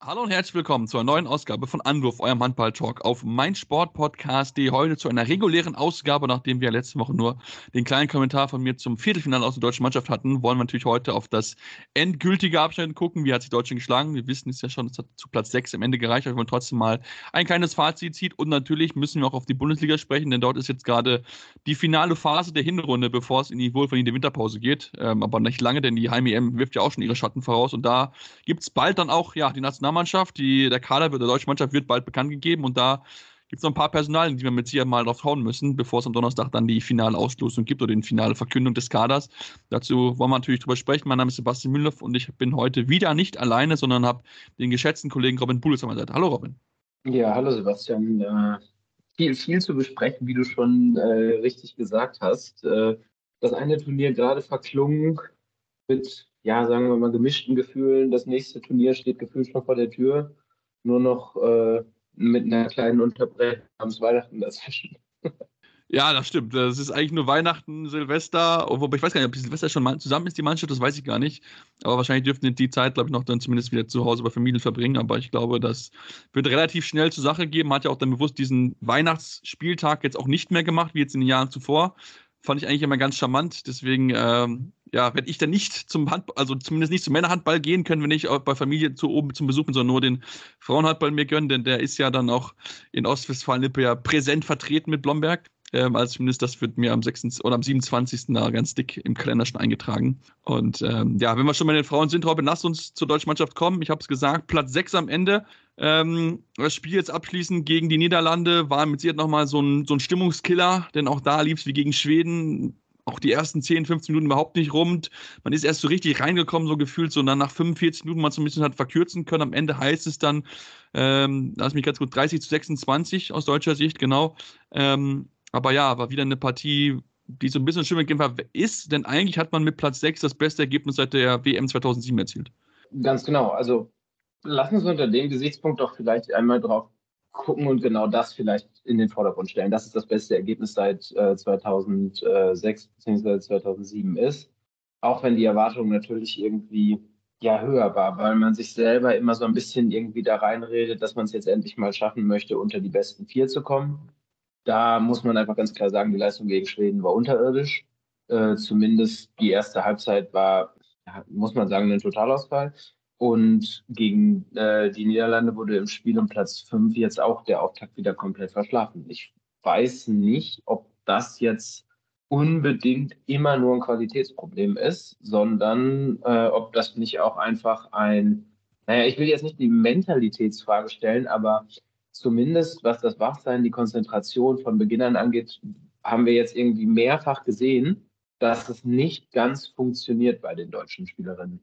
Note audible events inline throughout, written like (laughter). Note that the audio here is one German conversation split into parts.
Hallo und herzlich willkommen zur neuen Ausgabe von Anwurf, eurem Handball-Talk auf meinsportpodcast.de. Heute zu einer regulären Ausgabe, nachdem wir letzte Woche nur den kleinen Kommentar von mir zum Viertelfinale aus der deutschen Mannschaft hatten, wollen wir natürlich heute auf das endgültige Abschneiden gucken. Wie hat sich Deutschland geschlagen? Wir wissen es ja schon, es hat zu Platz 6 am Ende gereicht, aber wir wollen trotzdem mal ein kleines Fazit ziehen. Und natürlich müssen wir auch auf die Bundesliga sprechen, denn dort ist jetzt gerade die finale Phase der Hinrunde, bevor es in die wohlverdiente Winterpause geht. Ähm, aber nicht lange, denn die Heim-EM wirft ja auch schon ihre Schatten voraus. Und da gibt es bald dann auch ja, die Nationalmannschaft Nationalmannschaft. Die, der Kader der deutschen Mannschaft wird bald bekannt gegeben und da gibt es noch ein paar Personalien, die wir mit Sicherheit mal drauf hauen müssen, bevor es am Donnerstag dann die finale Auslosung gibt oder die finale Verkündung des Kaders. Dazu wollen wir natürlich drüber sprechen. Mein Name ist Sebastian Müller und ich bin heute wieder nicht alleine, sondern habe den geschätzten Kollegen Robin Bullis an meiner Seite. Hallo Robin. Ja, hallo Sebastian. Äh, viel, viel zu besprechen, wie du schon äh, richtig gesagt hast. Äh, das eine Turnier gerade verklungen mit ja, sagen wir mal, gemischten Gefühlen. Das nächste Turnier steht gefühlt schon vor der Tür. Nur noch äh, mit einer kleinen Unterbrechung am Weihnachten dazwischen. (laughs) Ja, das stimmt. Das ist eigentlich nur Weihnachten, Silvester. Wobei ich weiß gar nicht, ob Silvester schon mal zusammen ist, die Mannschaft, das weiß ich gar nicht. Aber wahrscheinlich dürften die Zeit, glaube ich, noch dann zumindest wieder zu Hause bei Familien verbringen. Aber ich glaube, das wird relativ schnell zur Sache geben. Hat ja auch dann bewusst diesen Weihnachtsspieltag jetzt auch nicht mehr gemacht, wie jetzt in den Jahren zuvor. Fand ich eigentlich immer ganz charmant. Deswegen ähm, ja, wenn ich dann nicht zum Handball, also zumindest nicht zum Männerhandball gehen können, wenn ich auch bei Familie zu oben zum Besuch bin, sondern nur den Frauenhandball mir gönnen, denn der ist ja dann auch in Ostwestfalen-Lippe ja präsent vertreten mit Blomberg. Ähm, also zumindest das wird mir am 6. oder am 27. da ganz dick im Kalender schon eingetragen. Und ähm, ja, wenn wir schon bei den Frauen sind, Robin, lass uns zur deutschen Mannschaft kommen. Ich habe es gesagt, Platz 6 am Ende. Ähm, das Spiel jetzt abschließend gegen die Niederlande war mit Sicherheit nochmal so ein, so ein Stimmungskiller, denn auch da lief es wie gegen Schweden auch die ersten 10, 15 Minuten überhaupt nicht rund. Man ist erst so richtig reingekommen, so gefühlt, so dann nach 45 Minuten man so ein bisschen hat verkürzen können. Am Ende heißt es dann, ähm, lass mich ganz gut, 30 zu 26 aus deutscher Sicht, genau. Ähm, aber ja, war wieder eine Partie, die so ein bisschen Kämpfer ist, denn eigentlich hat man mit Platz 6 das beste Ergebnis seit der WM 2007 erzielt. Ganz genau. Also lassen Sie unter dem Gesichtspunkt doch vielleicht einmal drauf gucken und genau das vielleicht in den Vordergrund stellen. Das ist das beste Ergebnis seit äh, 2006 bzw. 2007 ist. Auch wenn die Erwartung natürlich irgendwie ja höher war, weil man sich selber immer so ein bisschen irgendwie da reinredet, dass man es jetzt endlich mal schaffen möchte, unter die besten vier zu kommen. Da muss man einfach ganz klar sagen, die Leistung gegen Schweden war unterirdisch. Äh, zumindest die erste Halbzeit war, muss man sagen, ein Totalausfall. Und gegen äh, die Niederlande wurde im Spiel um Platz 5 jetzt auch der Auftakt wieder komplett verschlafen. Ich weiß nicht, ob das jetzt unbedingt immer nur ein Qualitätsproblem ist, sondern äh, ob das nicht auch einfach ein, naja, ich will jetzt nicht die Mentalitätsfrage stellen, aber zumindest was das Wachsein, die Konzentration von Beginnern angeht, haben wir jetzt irgendwie mehrfach gesehen, dass es nicht ganz funktioniert bei den deutschen Spielerinnen.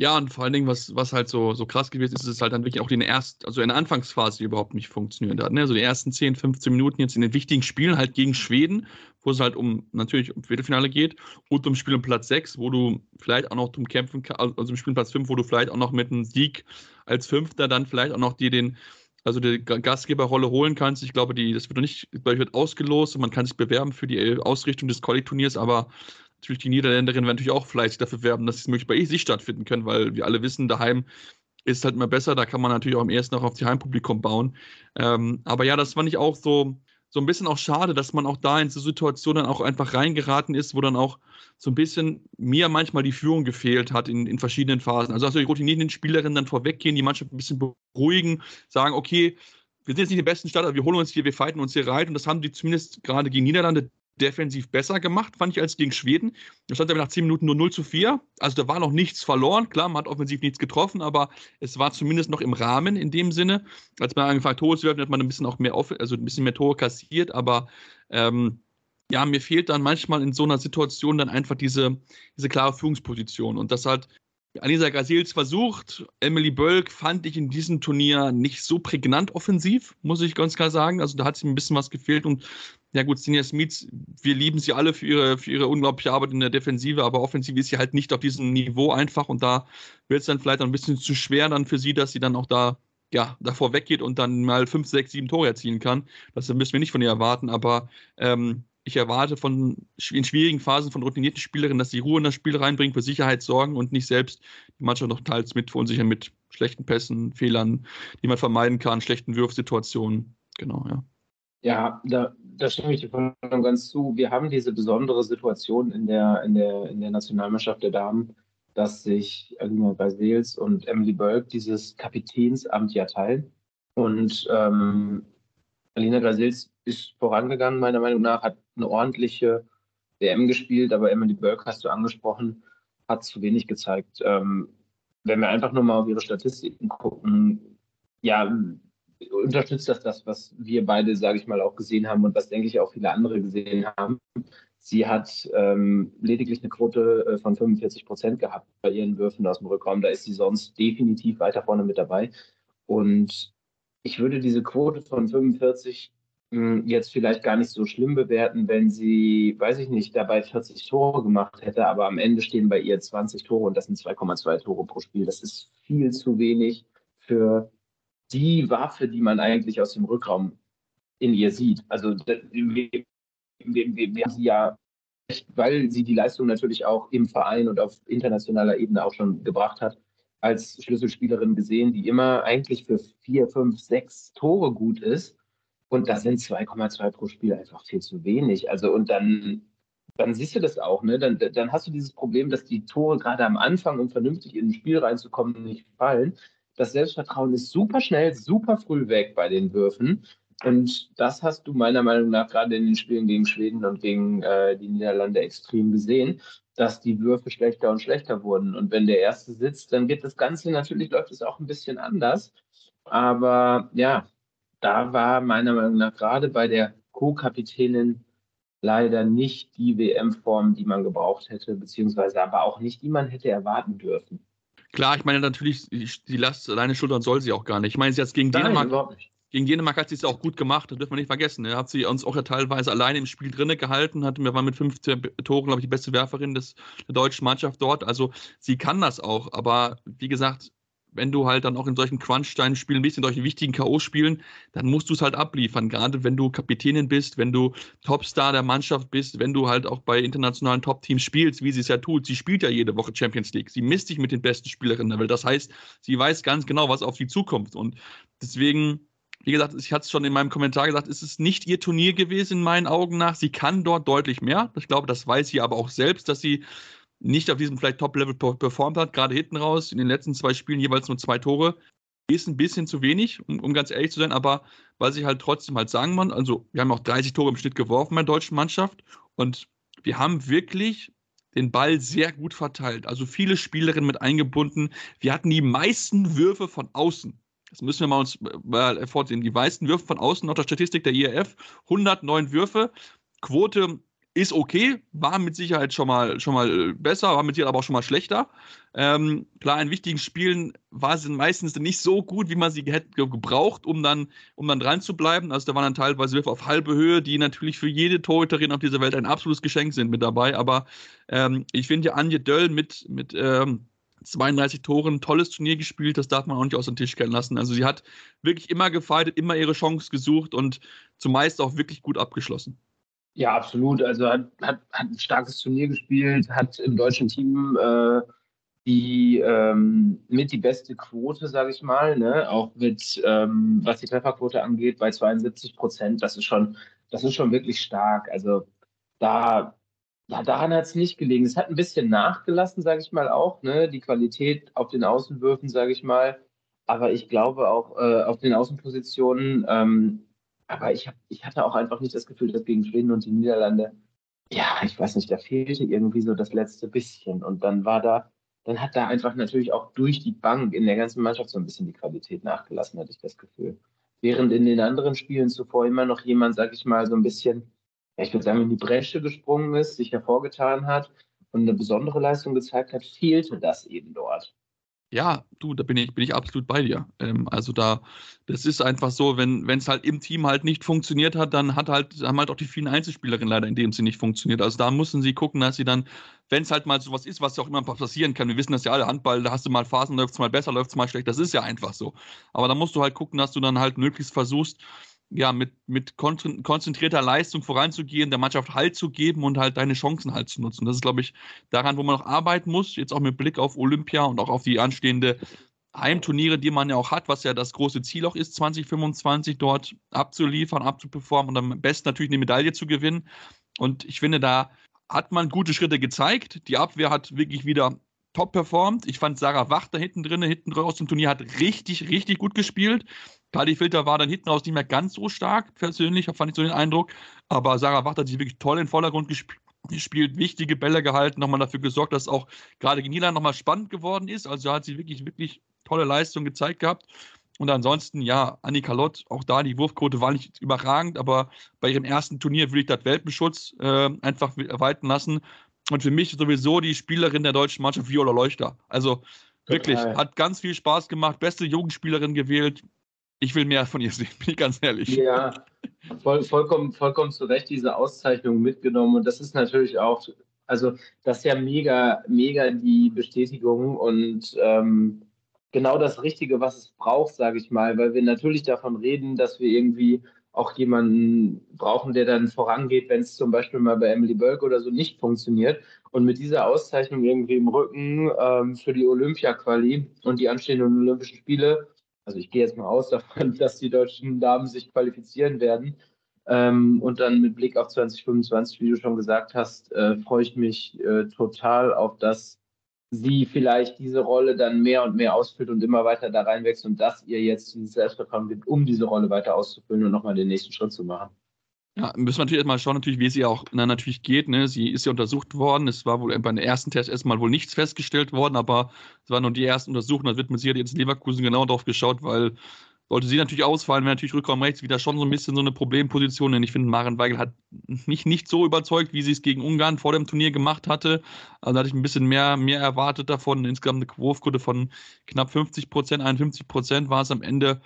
Ja, und vor allen Dingen, was, was halt so, so krass gewesen ist, ist halt dann wirklich auch in der ersten, also in der Anfangsphase überhaupt nicht funktioniert hat. Ne? Also die ersten 10, 15 Minuten jetzt in den wichtigen Spielen halt gegen Schweden, wo es halt um natürlich um Viertelfinale geht und um Spiel um Platz 6, wo du vielleicht auch noch zum Kämpfen, also im Spiel um Platz 5, wo du vielleicht auch noch mit einem Sieg als Fünfter dann vielleicht auch noch dir den, also die Gastgeberrolle holen kannst. Ich glaube, die, das wird noch nicht, glaube ich, wird ausgelost und man kann sich bewerben für die Ausrichtung des Quali-Turniers, aber natürlich die Niederländerinnen werden natürlich auch fleißig dafür werben, dass es möglichst bei sich stattfinden können, weil wir alle wissen, daheim ist halt immer besser. Da kann man natürlich auch am ersten noch auf die Heimpublikum bauen. Ähm, aber ja, das fand ich auch so, so ein bisschen auch schade, dass man auch da in so Situationen auch einfach reingeraten ist, wo dann auch so ein bisschen mir manchmal die Führung gefehlt hat in, in verschiedenen Phasen. Also, also die routinierten Spielerinnen dann vorweggehen, die Mannschaft ein bisschen beruhigen, sagen, okay, wir sind jetzt nicht die besten Starter, wir holen uns hier, wir fighten uns hier rein. Und das haben die zumindest gerade gegen Niederlande defensiv besser gemacht, fand ich, als gegen Schweden. Da stand aber nach 10 Minuten nur 0 zu 4. Also da war noch nichts verloren. Klar, man hat offensiv nichts getroffen, aber es war zumindest noch im Rahmen in dem Sinne. Als man angefangen hat, Tore zu werfen, hat man ein bisschen auch mehr, also ein bisschen mehr Tore kassiert, aber ähm, ja, mir fehlt dann manchmal in so einer Situation dann einfach diese, diese klare Führungsposition. Und das hat Anisa Grasils versucht. Emily Bölk fand ich in diesem Turnier nicht so prägnant offensiv, muss ich ganz klar sagen. Also da hat sie ein bisschen was gefehlt und ja gut, Sinja Smith, wir lieben sie alle für ihre, für ihre unglaubliche Arbeit in der Defensive, aber offensiv ist sie halt nicht auf diesem Niveau einfach und da wird es dann vielleicht ein bisschen zu schwer dann für sie, dass sie dann auch da ja, davor weggeht und dann mal fünf, sechs, sieben Tore erzielen kann. Das müssen wir nicht von ihr erwarten, aber ähm, ich erwarte von in schwierigen Phasen von routinierten Spielerinnen, dass sie Ruhe in das Spiel reinbringen, für Sicherheit sorgen und nicht selbst die Mannschaft noch teils mit verunsichern mit schlechten Pässen, Fehlern, die man vermeiden kann, schlechten Wurfsituationen. Genau, ja. Ja, da, da stimme ich dir voll und ganz zu. Wir haben diese besondere Situation in der, in der, in der Nationalmannschaft der Damen, dass sich Alina Basels und Emily Bölk dieses Kapitänsamt ja teilen. Und ähm, Alina Grasils ist vorangegangen, meiner Meinung nach, hat eine ordentliche WM gespielt, aber Emily Burke hast du angesprochen, hat zu wenig gezeigt. Ähm, wenn wir einfach nur mal auf ihre Statistiken gucken, ja, unterstützt das das, was wir beide, sage ich mal, auch gesehen haben und was, denke ich, auch viele andere gesehen haben. Sie hat ähm, lediglich eine Quote äh, von 45 Prozent gehabt bei ihren Würfen aus dem Rückraum. Da ist sie sonst definitiv weiter vorne mit dabei. Und ich würde diese Quote von 45 hm, jetzt vielleicht gar nicht so schlimm bewerten, wenn sie, weiß ich nicht, dabei 40 Tore gemacht hätte, aber am Ende stehen bei ihr 20 Tore und das sind 2,2 Tore pro Spiel. Das ist viel zu wenig für die Waffe, die man eigentlich aus dem Rückraum in ihr sieht. Also wir, wir, haben sie ja, weil sie die Leistung natürlich auch im Verein und auf internationaler Ebene auch schon gebracht hat, als Schlüsselspielerin gesehen, die immer eigentlich für vier, fünf, sechs Tore gut ist. Und da sind 2,2 pro Spiel einfach viel zu wenig. Also und dann, dann siehst du das auch, ne? Dann, dann hast du dieses Problem, dass die Tore gerade am Anfang, um vernünftig in ein Spiel reinzukommen, nicht fallen. Das Selbstvertrauen ist super schnell, super früh weg bei den Würfen. Und das hast du meiner Meinung nach gerade in den Spielen gegen Schweden und gegen äh, die Niederlande extrem gesehen, dass die Würfe schlechter und schlechter wurden. Und wenn der erste sitzt, dann wird das Ganze natürlich läuft es auch ein bisschen anders. Aber ja, da war meiner Meinung nach gerade bei der Co-Kapitänin leider nicht die WM-Form, die man gebraucht hätte, beziehungsweise aber auch nicht, die man hätte erwarten dürfen. Klar, ich meine natürlich, die Last alleine schultern soll sie auch gar nicht. Ich meine, sie hat gegen Nein, Dänemark. Gegen Dänemark hat sie es auch gut gemacht, das dürfen wir nicht vergessen. Da hat sie uns auch ja teilweise alleine im Spiel drinne gehalten, hat, wir waren mit 15 Toren, glaube ich, die beste Werferin des, der deutschen Mannschaft dort. Also sie kann das auch, aber wie gesagt, wenn du halt dann auch in solchen Crunch-Time-Spielen bist, in solchen wichtigen K.O.-Spielen, dann musst du es halt abliefern. Gerade wenn du Kapitänin bist, wenn du Topstar der Mannschaft bist, wenn du halt auch bei internationalen Top-Teams spielst, wie sie es ja tut. Sie spielt ja jede Woche Champions League. Sie misst sich mit den besten Spielerinnen der Welt. Das heißt, sie weiß ganz genau, was auf sie zukommt. Und deswegen wie gesagt, ich hatte es schon in meinem Kommentar gesagt, es ist nicht ihr Turnier gewesen in meinen Augen nach. Sie kann dort deutlich mehr. Ich glaube, das weiß sie aber auch selbst, dass sie nicht auf diesem vielleicht Top-Level performt hat, gerade hinten raus, in den letzten zwei Spielen jeweils nur zwei Tore, ist ein bisschen zu wenig, um, um ganz ehrlich zu sein, aber was ich halt trotzdem halt sagen muss, also wir haben auch 30 Tore im Schnitt geworfen bei der deutschen Mannschaft und wir haben wirklich den Ball sehr gut verteilt. Also viele Spielerinnen mit eingebunden. Wir hatten die meisten Würfe von außen. Das müssen wir mal uns mal vorsehen. Die meisten Würfe von außen nach der Statistik der IRF. 109 Würfe. Quote ist okay, war mit Sicherheit schon mal, schon mal äh, besser, war mit Sicherheit aber auch schon mal schlechter. Ähm, klar, in wichtigen Spielen war sie meistens nicht so gut, wie man sie hätte gebraucht, um dann, um dann dran zu bleiben. Also da waren dann teilweise Würfe auf halbe Höhe, die natürlich für jede Torhüterin auf dieser Welt ein absolutes Geschenk sind mit dabei. Aber ähm, ich finde ja Anje Döll mit, mit ähm, 32 Toren, tolles Turnier gespielt, das darf man auch nicht aus dem Tisch kennen lassen. Also sie hat wirklich immer gefeitet, immer ihre Chance gesucht und zumeist auch wirklich gut abgeschlossen. Ja, absolut. Also hat, hat, hat ein starkes Turnier gespielt, hat im deutschen Team äh, die ähm, mit die beste Quote, sage ich mal, ne? auch mit ähm, was die Trefferquote angeht, bei 72 Prozent. Das ist schon, das ist schon wirklich stark. Also da, ja, daran hat es nicht gelegen. Es hat ein bisschen nachgelassen, sage ich mal auch, ne? Die Qualität auf den Außenwürfen, sage ich mal. Aber ich glaube auch äh, auf den Außenpositionen ähm, aber ich, hab, ich hatte auch einfach nicht das Gefühl, dass gegen Schweden und die Niederlande, ja, ich weiß nicht, da fehlte irgendwie so das letzte bisschen. Und dann war da, dann hat da einfach natürlich auch durch die Bank in der ganzen Mannschaft so ein bisschen die Qualität nachgelassen, hatte ich das Gefühl. Während in den anderen Spielen zuvor immer noch jemand, sag ich mal, so ein bisschen, ja, ich würde sagen, in die Bresche gesprungen ist, sich hervorgetan hat und eine besondere Leistung gezeigt hat, fehlte das eben dort. Ja, du, da bin ich, bin ich absolut bei dir. Ähm, also da, das ist einfach so, wenn es halt im Team halt nicht funktioniert hat, dann hat halt, haben halt auch die vielen Einzelspielerinnen leider in dem sie nicht funktioniert. Also da müssen sie gucken, dass sie dann, wenn es halt mal sowas ist, was ja auch immer passieren kann, wir wissen das ja alle, Handball, da hast du mal Phasen, läuft es mal besser, läuft es mal schlecht, das ist ja einfach so. Aber da musst du halt gucken, dass du dann halt möglichst versuchst, ja, mit, mit konzentrierter Leistung voranzugehen, der Mannschaft Halt zu geben und halt deine Chancen halt zu nutzen. Das ist, glaube ich, daran, wo man noch arbeiten muss, jetzt auch mit Blick auf Olympia und auch auf die anstehende Heimturniere, die man ja auch hat, was ja das große Ziel auch ist, 2025 dort abzuliefern, abzuperformen und am besten natürlich eine Medaille zu gewinnen. Und ich finde, da hat man gute Schritte gezeigt. Die Abwehr hat wirklich wieder top performt. Ich fand Sarah Wachter hinten drin, hinten raus im Turnier hat richtig, richtig gut gespielt. Kali Filter war dann hinten raus nicht mehr ganz so stark, persönlich, fand ich so den Eindruck. Aber Sarah Wachter hat sich wirklich toll in den Vordergrund gespielt gespielt, wichtige Bälle gehalten, nochmal dafür gesorgt, dass auch gerade gegen Niederland nochmal spannend geworden ist. Also hat sie wirklich, wirklich tolle Leistung gezeigt gehabt. Und ansonsten, ja, Annika Lott, auch da, die Wurfquote war nicht überragend, aber bei ihrem ersten Turnier würde ich das Welpenschutz äh, einfach walten lassen. Und für mich sowieso die Spielerin der deutschen Mannschaft, Viola Leuchter. Also wirklich, Total. hat ganz viel Spaß gemacht, beste Jugendspielerin gewählt. Ich will mehr von ihr sehen, (laughs) bin ich ganz ehrlich. Ja, voll, vollkommen, vollkommen zu Recht diese Auszeichnung mitgenommen. Und das ist natürlich auch, also das ist ja mega, mega die Bestätigung und ähm, genau das Richtige, was es braucht, sage ich mal, weil wir natürlich davon reden, dass wir irgendwie auch jemanden brauchen, der dann vorangeht, wenn es zum Beispiel mal bei Emily Bölk oder so nicht funktioniert. Und mit dieser Auszeichnung irgendwie im Rücken ähm, für die Olympia-Quali und die anstehenden Olympischen Spiele, also ich gehe jetzt mal aus davon, (laughs) dass die deutschen Damen sich qualifizieren werden. Ähm, und dann mit Blick auf 2025, wie du schon gesagt hast, äh, freue ich mich äh, total auf das, sie vielleicht diese Rolle dann mehr und mehr ausfüllt und immer weiter da reinwächst und dass ihr jetzt dieses Selbstvertrauen gibt, um diese Rolle weiter auszufüllen und nochmal den nächsten Schritt zu machen. Ja, müssen wir natürlich erstmal schauen, natürlich, wie es ihr auch na, natürlich geht. Ne? Sie ist ja untersucht worden. Es war wohl bei den ersten Tests erstmal wohl nichts festgestellt worden, aber es waren nur die ersten Untersuchungen. Da wird mit Sicherheit jetzt Leverkusen genau drauf geschaut, weil sollte sie natürlich ausfallen, wäre natürlich Rückraum rechts wieder schon so ein bisschen so eine Problemposition, denn ich finde, Maren Weigel hat mich nicht so überzeugt, wie sie es gegen Ungarn vor dem Turnier gemacht hatte. Also da hatte ich ein bisschen mehr, mehr erwartet davon. Insgesamt eine Wurfquote von knapp 50 Prozent, 51 Prozent war es am Ende.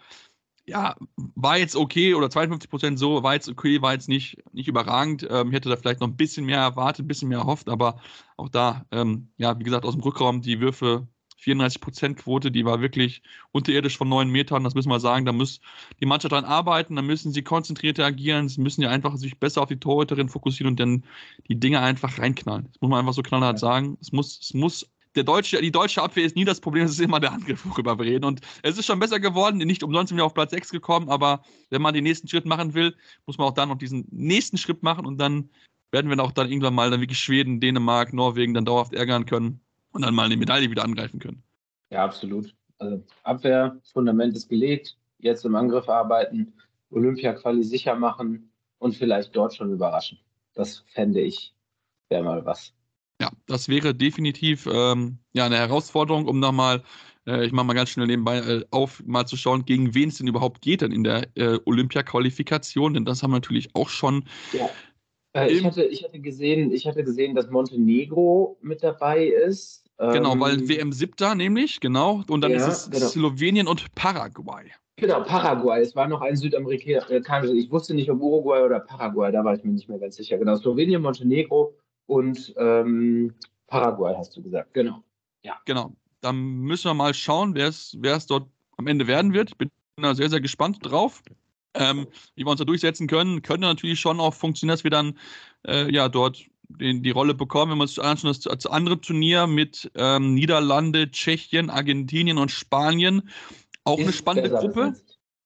Ja, war jetzt okay oder 52 Prozent so, war jetzt okay, war jetzt nicht, nicht überragend. Ähm, ich hätte da vielleicht noch ein bisschen mehr erwartet, ein bisschen mehr erhofft, aber auch da, ähm, ja, wie gesagt, aus dem Rückraum die Würfe 34% Quote, die war wirklich unterirdisch von neun Metern. Das müssen wir sagen. Da muss die Mannschaft dran arbeiten. Da müssen sie konzentrierter agieren. Sie müssen ja einfach sich besser auf die Torhüterin fokussieren und dann die Dinge einfach reinknallen. Das muss man einfach so knallhart sagen. Es muss, es muss der deutsche, die deutsche Abwehr ist nie das Problem, es ist immer der Angriff, worüber wir reden. Und es ist schon besser geworden, nicht umsonst sind wir auf Platz 6 gekommen, aber wenn man den nächsten Schritt machen will, muss man auch dann noch diesen nächsten Schritt machen und dann werden wir auch dann irgendwann mal dann wirklich Schweden, Dänemark, Norwegen dann dauerhaft ärgern können und dann mal eine Medaille wieder angreifen können. Ja, absolut. Also Abwehr, Fundament ist gelegt, jetzt im Angriff arbeiten, Olympia-Quali sicher machen und vielleicht dort schon überraschen. Das fände ich, wäre mal was. Ja, das wäre definitiv ähm, ja, eine Herausforderung, um nochmal, äh, ich mache mal ganz schnell nebenbei äh, auf, mal zu schauen, gegen wen es denn überhaupt geht dann in der äh, Olympia-Qualifikation, denn das haben wir natürlich auch schon ja. Äh, ich, hatte, ich, hatte gesehen, ich hatte gesehen, dass Montenegro mit dabei ist. Genau, ähm, weil WM siebter nämlich, genau. Und dann ja, ist es genau. Slowenien und Paraguay. Genau, Paraguay. Es war noch ein Südamerikaner. Ich wusste nicht, ob Uruguay oder Paraguay, da war ich mir nicht mehr ganz sicher. Genau, Slowenien, Montenegro und ähm, Paraguay, hast du gesagt. Genau. Ja. Genau. Dann müssen wir mal schauen, wer es dort am Ende werden wird. Bin da sehr, sehr gespannt drauf ähm, wie wir uns da durchsetzen können, könnte natürlich schon auch funktionieren, dass wir dann äh, ja dort die Rolle bekommen, wenn wir uns anschauen, das, das andere Turnier mit ähm, Niederlande, Tschechien, Argentinien und Spanien. Auch ist eine spannende Gruppe.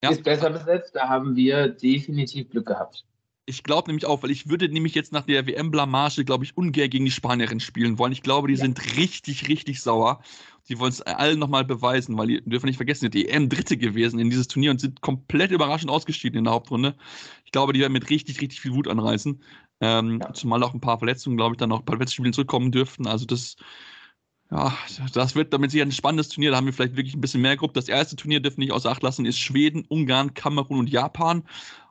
Ja. Ist besser besetzt, da haben wir definitiv Glück gehabt. Ich glaube nämlich auch, weil ich würde nämlich jetzt nach der WM-Blamage, glaube ich, ungern gegen die Spanierin spielen wollen. Ich glaube, die ja. sind richtig, richtig sauer. Die wollen es allen nochmal beweisen, weil die dürfen nicht vergessen, die EM Dritte gewesen in dieses Turnier und sind komplett überraschend ausgeschieden in der Hauptrunde. Ich glaube, die werden mit richtig, richtig viel Wut anreißen. Ähm, ja. Zumal auch ein paar Verletzungen, glaube ich, dann auch bei Wettspielen zurückkommen dürften. Also das, ja, das wird damit sicher ein spannendes Turnier. Da haben wir vielleicht wirklich ein bisschen mehr Gruppe. Das erste Turnier dürfen nicht außer Acht lassen, ist Schweden, Ungarn, Kamerun und Japan.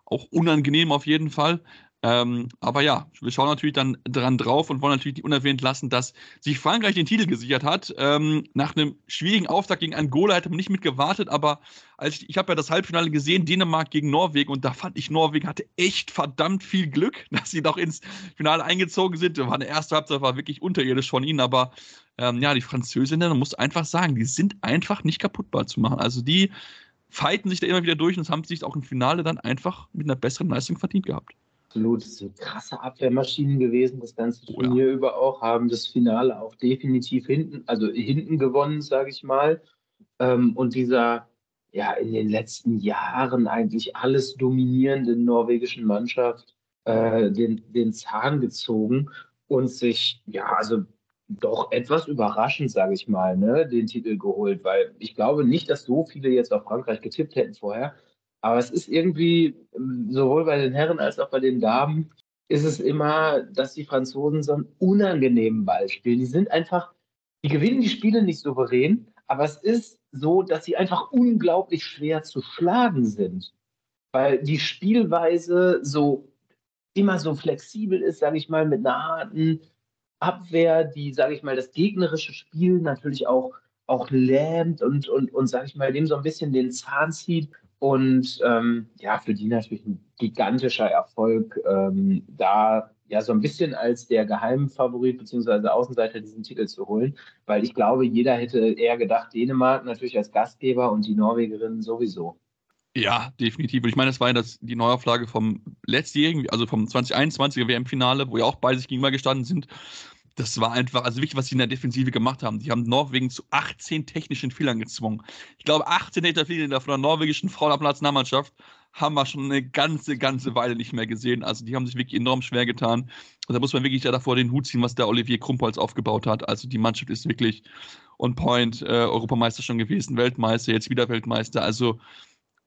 Auch unangenehm auf jeden Fall. Ähm, aber ja, wir schauen natürlich dann dran drauf und wollen natürlich nicht unerwähnt lassen, dass sich Frankreich den Titel gesichert hat. Ähm, nach einem schwierigen Auftakt gegen Angola hätte man nicht mit gewartet, aber als ich, ich habe ja das Halbfinale gesehen, Dänemark gegen Norwegen und da fand ich, Norwegen hatte echt verdammt viel Glück, (laughs) dass sie noch ins Finale eingezogen sind. War eine erste Halbzeit war wirklich unterirdisch von ihnen, aber ähm, ja, die Französinnen, man muss einfach sagen, die sind einfach nicht kaputtbar zu machen. Also die fighten sich da immer wieder durch und haben sich auch im Finale dann einfach mit einer besseren Leistung verdient gehabt. Absolut, das sind krasse Abwehrmaschinen gewesen, das ganze Turnier oh ja. über auch, haben das Finale auch definitiv hinten, also hinten gewonnen, sage ich mal. Ähm, und dieser, ja, in den letzten Jahren eigentlich alles dominierenden norwegischen Mannschaft äh, den, den Zahn gezogen und sich, ja, also doch etwas überraschend, sage ich mal, ne, den Titel geholt, weil ich glaube nicht, dass so viele jetzt auf Frankreich getippt hätten vorher. Aber es ist irgendwie, sowohl bei den Herren als auch bei den Damen, ist es immer, dass die Franzosen so einen unangenehmen Ball spielen. Die sind einfach, die gewinnen die Spiele nicht souverän, aber es ist so, dass sie einfach unglaublich schwer zu schlagen sind. Weil die Spielweise so immer so flexibel ist, sage ich mal, mit einer harten Abwehr, die, sage ich mal, das gegnerische Spiel natürlich auch, auch lähmt und, und, und sage ich mal, dem so ein bisschen den Zahn zieht. Und ähm, ja, für die natürlich ein gigantischer Erfolg, ähm, da ja so ein bisschen als der Geheimfavorit bzw. Außenseiter diesen Titel zu holen, weil ich glaube, jeder hätte eher gedacht, Dänemark natürlich als Gastgeber und die Norwegerinnen sowieso. Ja, definitiv. Und ich meine, das war ja das, die Neuauflage vom letztjährigen, also vom 2021er WM-Finale, wo ja auch beide sich gegenüber gestanden sind. Das war einfach, also wirklich, was sie in der Defensive gemacht haben. Die haben Norwegen zu 18 technischen Fehlern gezwungen. Ich glaube, 18 technische Fehler von der norwegischen Frauennationalmannschaft haben wir schon eine ganze, ganze Weile nicht mehr gesehen. Also die haben sich wirklich enorm schwer getan. Und da muss man wirklich davor den Hut ziehen, was der Olivier Krumpholz aufgebaut hat. Also die Mannschaft ist wirklich on point, äh, Europameister schon gewesen, Weltmeister, jetzt wieder Weltmeister. Also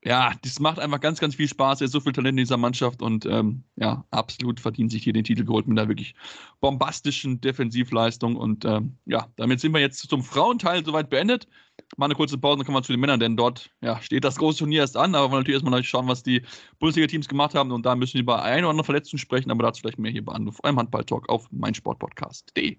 ja, das macht einfach ganz, ganz viel Spaß. Er ist so viel Talent in dieser Mannschaft und ähm, ja, absolut verdient sich hier den Titel geholt mit einer wirklich bombastischen Defensivleistung. Und ähm, ja, damit sind wir jetzt zum Frauenteil soweit beendet. Mal eine kurze Pause, dann kommen wir zu den Männern, denn dort ja, steht das große Turnier erst an. Aber wir wollen natürlich erstmal schauen, was die Bundesliga-Teams gemacht haben. Und da müssen wir über ein oder andere Verletzten sprechen, aber dazu vielleicht mehr hier bei Anruf eurem Handball-Talk auf meinsportpodcast.de.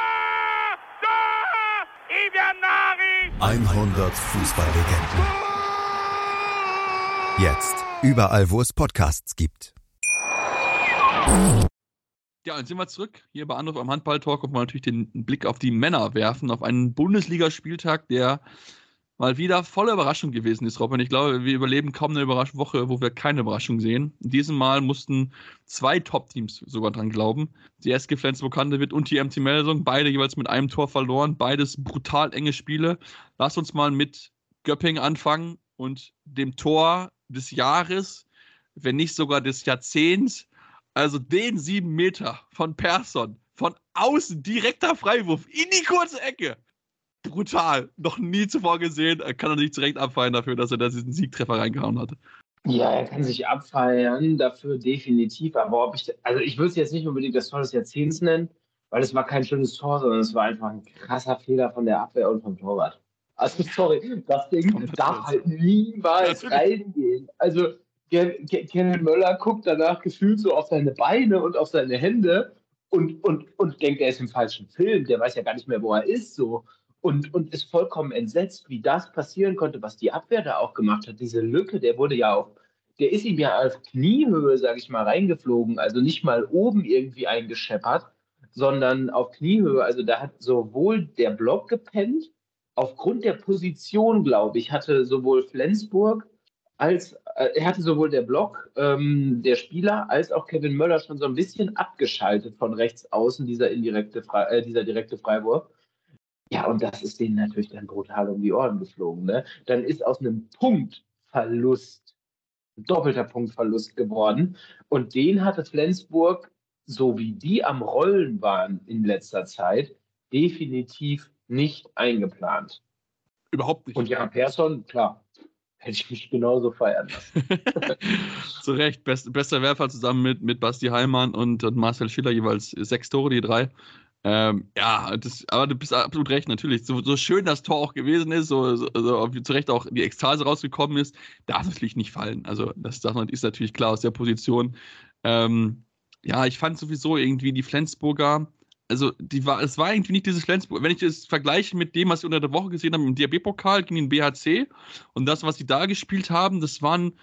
100 Fußballlegenden Jetzt. Überall, wo es Podcasts gibt. Ja, dann sind wir zurück hier bei Anruf am Handball-Talk und wollen natürlich den Blick auf die Männer werfen, auf einen Bundesligaspieltag, der mal wieder voller Überraschung gewesen ist, Robin. Ich glaube, wir überleben kaum eine Überrasch Woche, wo wir keine Überraschung sehen. In diesem Mal mussten zwei Top-Teams sogar dran glauben. Die SG Flensburg-Handewitt und die MT Melsung, beide jeweils mit einem Tor verloren. Beides brutal enge Spiele. Lass uns mal mit Göpping anfangen und dem Tor des Jahres, wenn nicht sogar des Jahrzehnts. Also den sieben Meter von Persson, von außen, direkter Freiwurf in die kurze Ecke. Brutal. Noch nie zuvor gesehen. Er kann er nicht direkt abfeiern dafür, dass er da diesen Siegtreffer reingehauen hatte. Ja, er kann sich abfeiern dafür definitiv. Aber ob ich, also ich würde es jetzt nicht unbedingt das Tor des Jahrzehnts nennen, weil es war kein schönes Tor, sondern es war einfach ein krasser Fehler von der Abwehr und vom Torwart. Also sorry, das Ding darf halt niemals reingehen. Also Kevin Möller guckt danach gefühlt so auf seine Beine und auf seine Hände und, und, und denkt, er ist im falschen Film. Der weiß ja gar nicht mehr, wo er ist. So. Und, und ist vollkommen entsetzt, wie das passieren konnte, was die Abwehr da auch gemacht hat. Diese Lücke, der wurde ja auch, der ist ihm ja auf Kniehöhe, sage ich mal, reingeflogen. Also nicht mal oben irgendwie eingescheppert, sondern auf Kniehöhe. Also da hat sowohl der Block gepennt, aufgrund der Position, glaube ich, hatte sowohl Flensburg als äh, er hatte sowohl der Block ähm, der Spieler als auch Kevin Möller schon so ein bisschen abgeschaltet von rechts außen, dieser indirekte Fre äh, dieser direkte Freiwurf. Ja, und das ist denen natürlich dann brutal um die Ohren geflogen. Ne? Dann ist aus einem Punktverlust ein doppelter Punktverlust geworden. Und den hatte Flensburg, so wie die am Rollen waren in letzter Zeit, definitiv nicht eingeplant. Überhaupt nicht. Und Jan Persson, klar, hätte ich mich genauso feiern lassen. (laughs) Zu Recht, Best, bester Werfer zusammen mit, mit Basti Heimann und, und Marcel Schiller jeweils sechs Tore, die drei. Ähm, ja, das, aber du bist absolut recht, natürlich. So, so schön das Tor auch gewesen ist, so, so, so zu Recht auch die Ekstase rausgekommen ist, darf natürlich nicht fallen. Also, das, das ist natürlich klar aus der Position. Ähm, ja, ich fand sowieso irgendwie die Flensburger, also die war, es war irgendwie nicht dieses Flensburg. Wenn ich das vergleiche mit dem, was ich unter der Woche gesehen habe im DRB-Pokal gegen den BHC und das, was sie da gespielt haben, das waren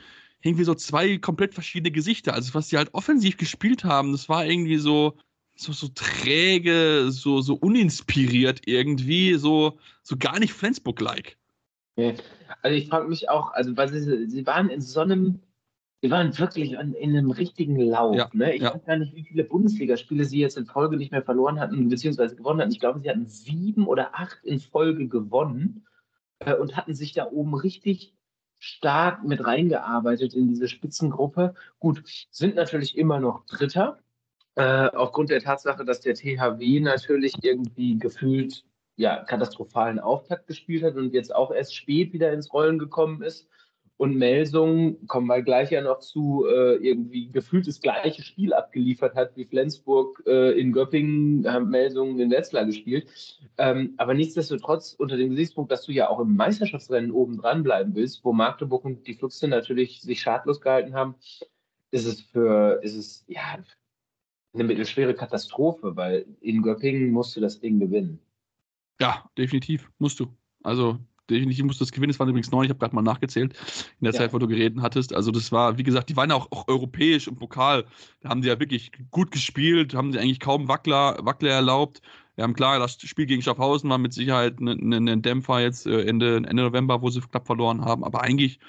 irgendwie so zwei komplett verschiedene Gesichter. Also was sie halt offensiv gespielt haben, das war irgendwie so, so, so träge, so, so uninspiriert irgendwie, so, so gar nicht Flensburg-like. Also ich frage mich auch, also weil sie, sie waren in so einem, sie waren wirklich in, in einem richtigen Lauf. Ja, ne? Ich ja. weiß gar nicht, wie viele Bundesligaspiele sie jetzt in Folge nicht mehr verloren hatten, beziehungsweise gewonnen hatten. Ich glaube, sie hatten sieben oder acht in Folge gewonnen äh, und hatten sich da oben richtig stark mit reingearbeitet in diese Spitzengruppe. Gut, sind natürlich immer noch Dritter, äh, aufgrund der Tatsache, dass der THW natürlich irgendwie gefühlt ja, katastrophalen Auftakt gespielt hat und jetzt auch erst spät wieder ins Rollen gekommen ist. Und Melsung, kommen wir gleich ja noch zu, äh, irgendwie gefühlt das gleiche Spiel abgeliefert hat wie Flensburg äh, in Göppingen, haben Melsung in Wetzlar gespielt. Ähm, aber nichtsdestotrotz, unter dem Gesichtspunkt, dass du ja auch im Meisterschaftsrennen oben dran bleiben willst, wo Magdeburg und die Füchse natürlich sich schadlos gehalten haben, ist es für, ist es, ja, eine mittelschwere Katastrophe, weil in Göppingen musst du das Ding gewinnen. Ja, definitiv. Musst du. Also, definitiv musst du das gewinnen. Es waren übrigens neun, ich habe gerade mal nachgezählt, in der Ja. Zeit, wo du geredet hattest. Also, das war, wie gesagt, die waren ja auch, auch europäisch im Pokal. Da haben die ja wirklich gut gespielt, haben sie eigentlich kaum Wackler, Wackler erlaubt. Wir haben klar, das Spiel gegen Schaffhausen war mit Sicherheit ein ne, ne Dämpfer jetzt äh, Ende, Ende November, wo sie knapp verloren haben. Aber eigentlich,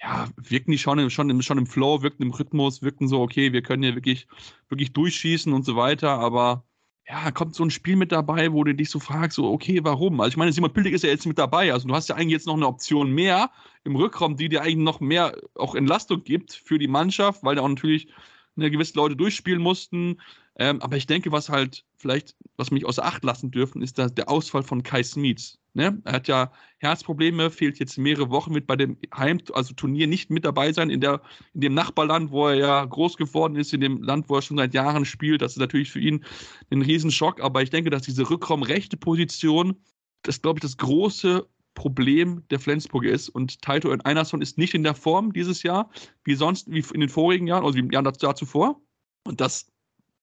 ja, wirken die schon, im- schon, schon im Flow, wirkten im Rhythmus, wirkten so, okay, wir können hier wirklich, wirklich durchschießen und so weiter. Aber ja, kommt so ein Spiel mit dabei, wo du dich so fragst, so, okay, warum? Also ich meine, Simon Pildig ist ja jetzt mit dabei, also du hast ja eigentlich jetzt noch eine Option mehr im Rückraum, die dir eigentlich noch mehr auch Entlastung gibt für die Mannschaft, weil da auch natürlich eine gewisse Leute durchspielen mussten. Ähm, aber ich denke, was halt vielleicht, was mich außer Acht lassen dürfen, ist der Ausfall von Kai Smits. Ne? Er hat ja Herzprobleme, fehlt jetzt mehrere Wochen mit bei dem Heim, also Turnier nicht mit dabei sein in, der, in dem Nachbarland, wo er ja groß geworden ist, in dem Land, wo er schon seit Jahren spielt. Das ist natürlich für ihn ein Riesenschock, aber ich denke, dass diese Rückraumrechte Position, das glaube ich, das große Problem der Flensburger ist. Und Taito Einarsson ist nicht in der Form dieses Jahr, wie sonst, wie in den vorigen Jahren, also wie im Jahr zuvor. Und das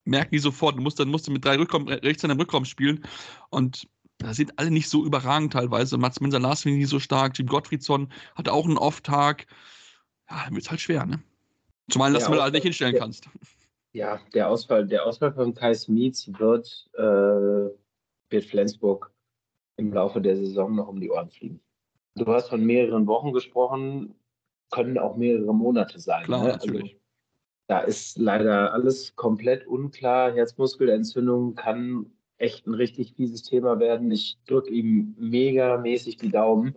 merken die sofort. Du musst dann musst du mit drei Rückraum, rechts in einem Rückraum spielen. Und da sind alle nicht so überragend teilweise. Mats Menser Lars finde ich nicht so stark. Jim Gottfriedson hat auch einen Off-Tag. Ja, dann wird es halt schwer, ne? Zumal das Ja, du auch- halt nicht hinstellen ja. kannst. Ja, der Ausfall, der Ausfall von Kai Smits wird, äh, wird Flensburg im Laufe der Saison noch um die Ohren fliegen. Du hast von mehreren Wochen gesprochen, können auch mehrere Monate sein. Klar, ne? natürlich. Also, da ist leider alles komplett unklar. Herzmuskelentzündung kann echt ein richtig fieses Thema werden. Ich drücke ihm megamäßig die Daumen,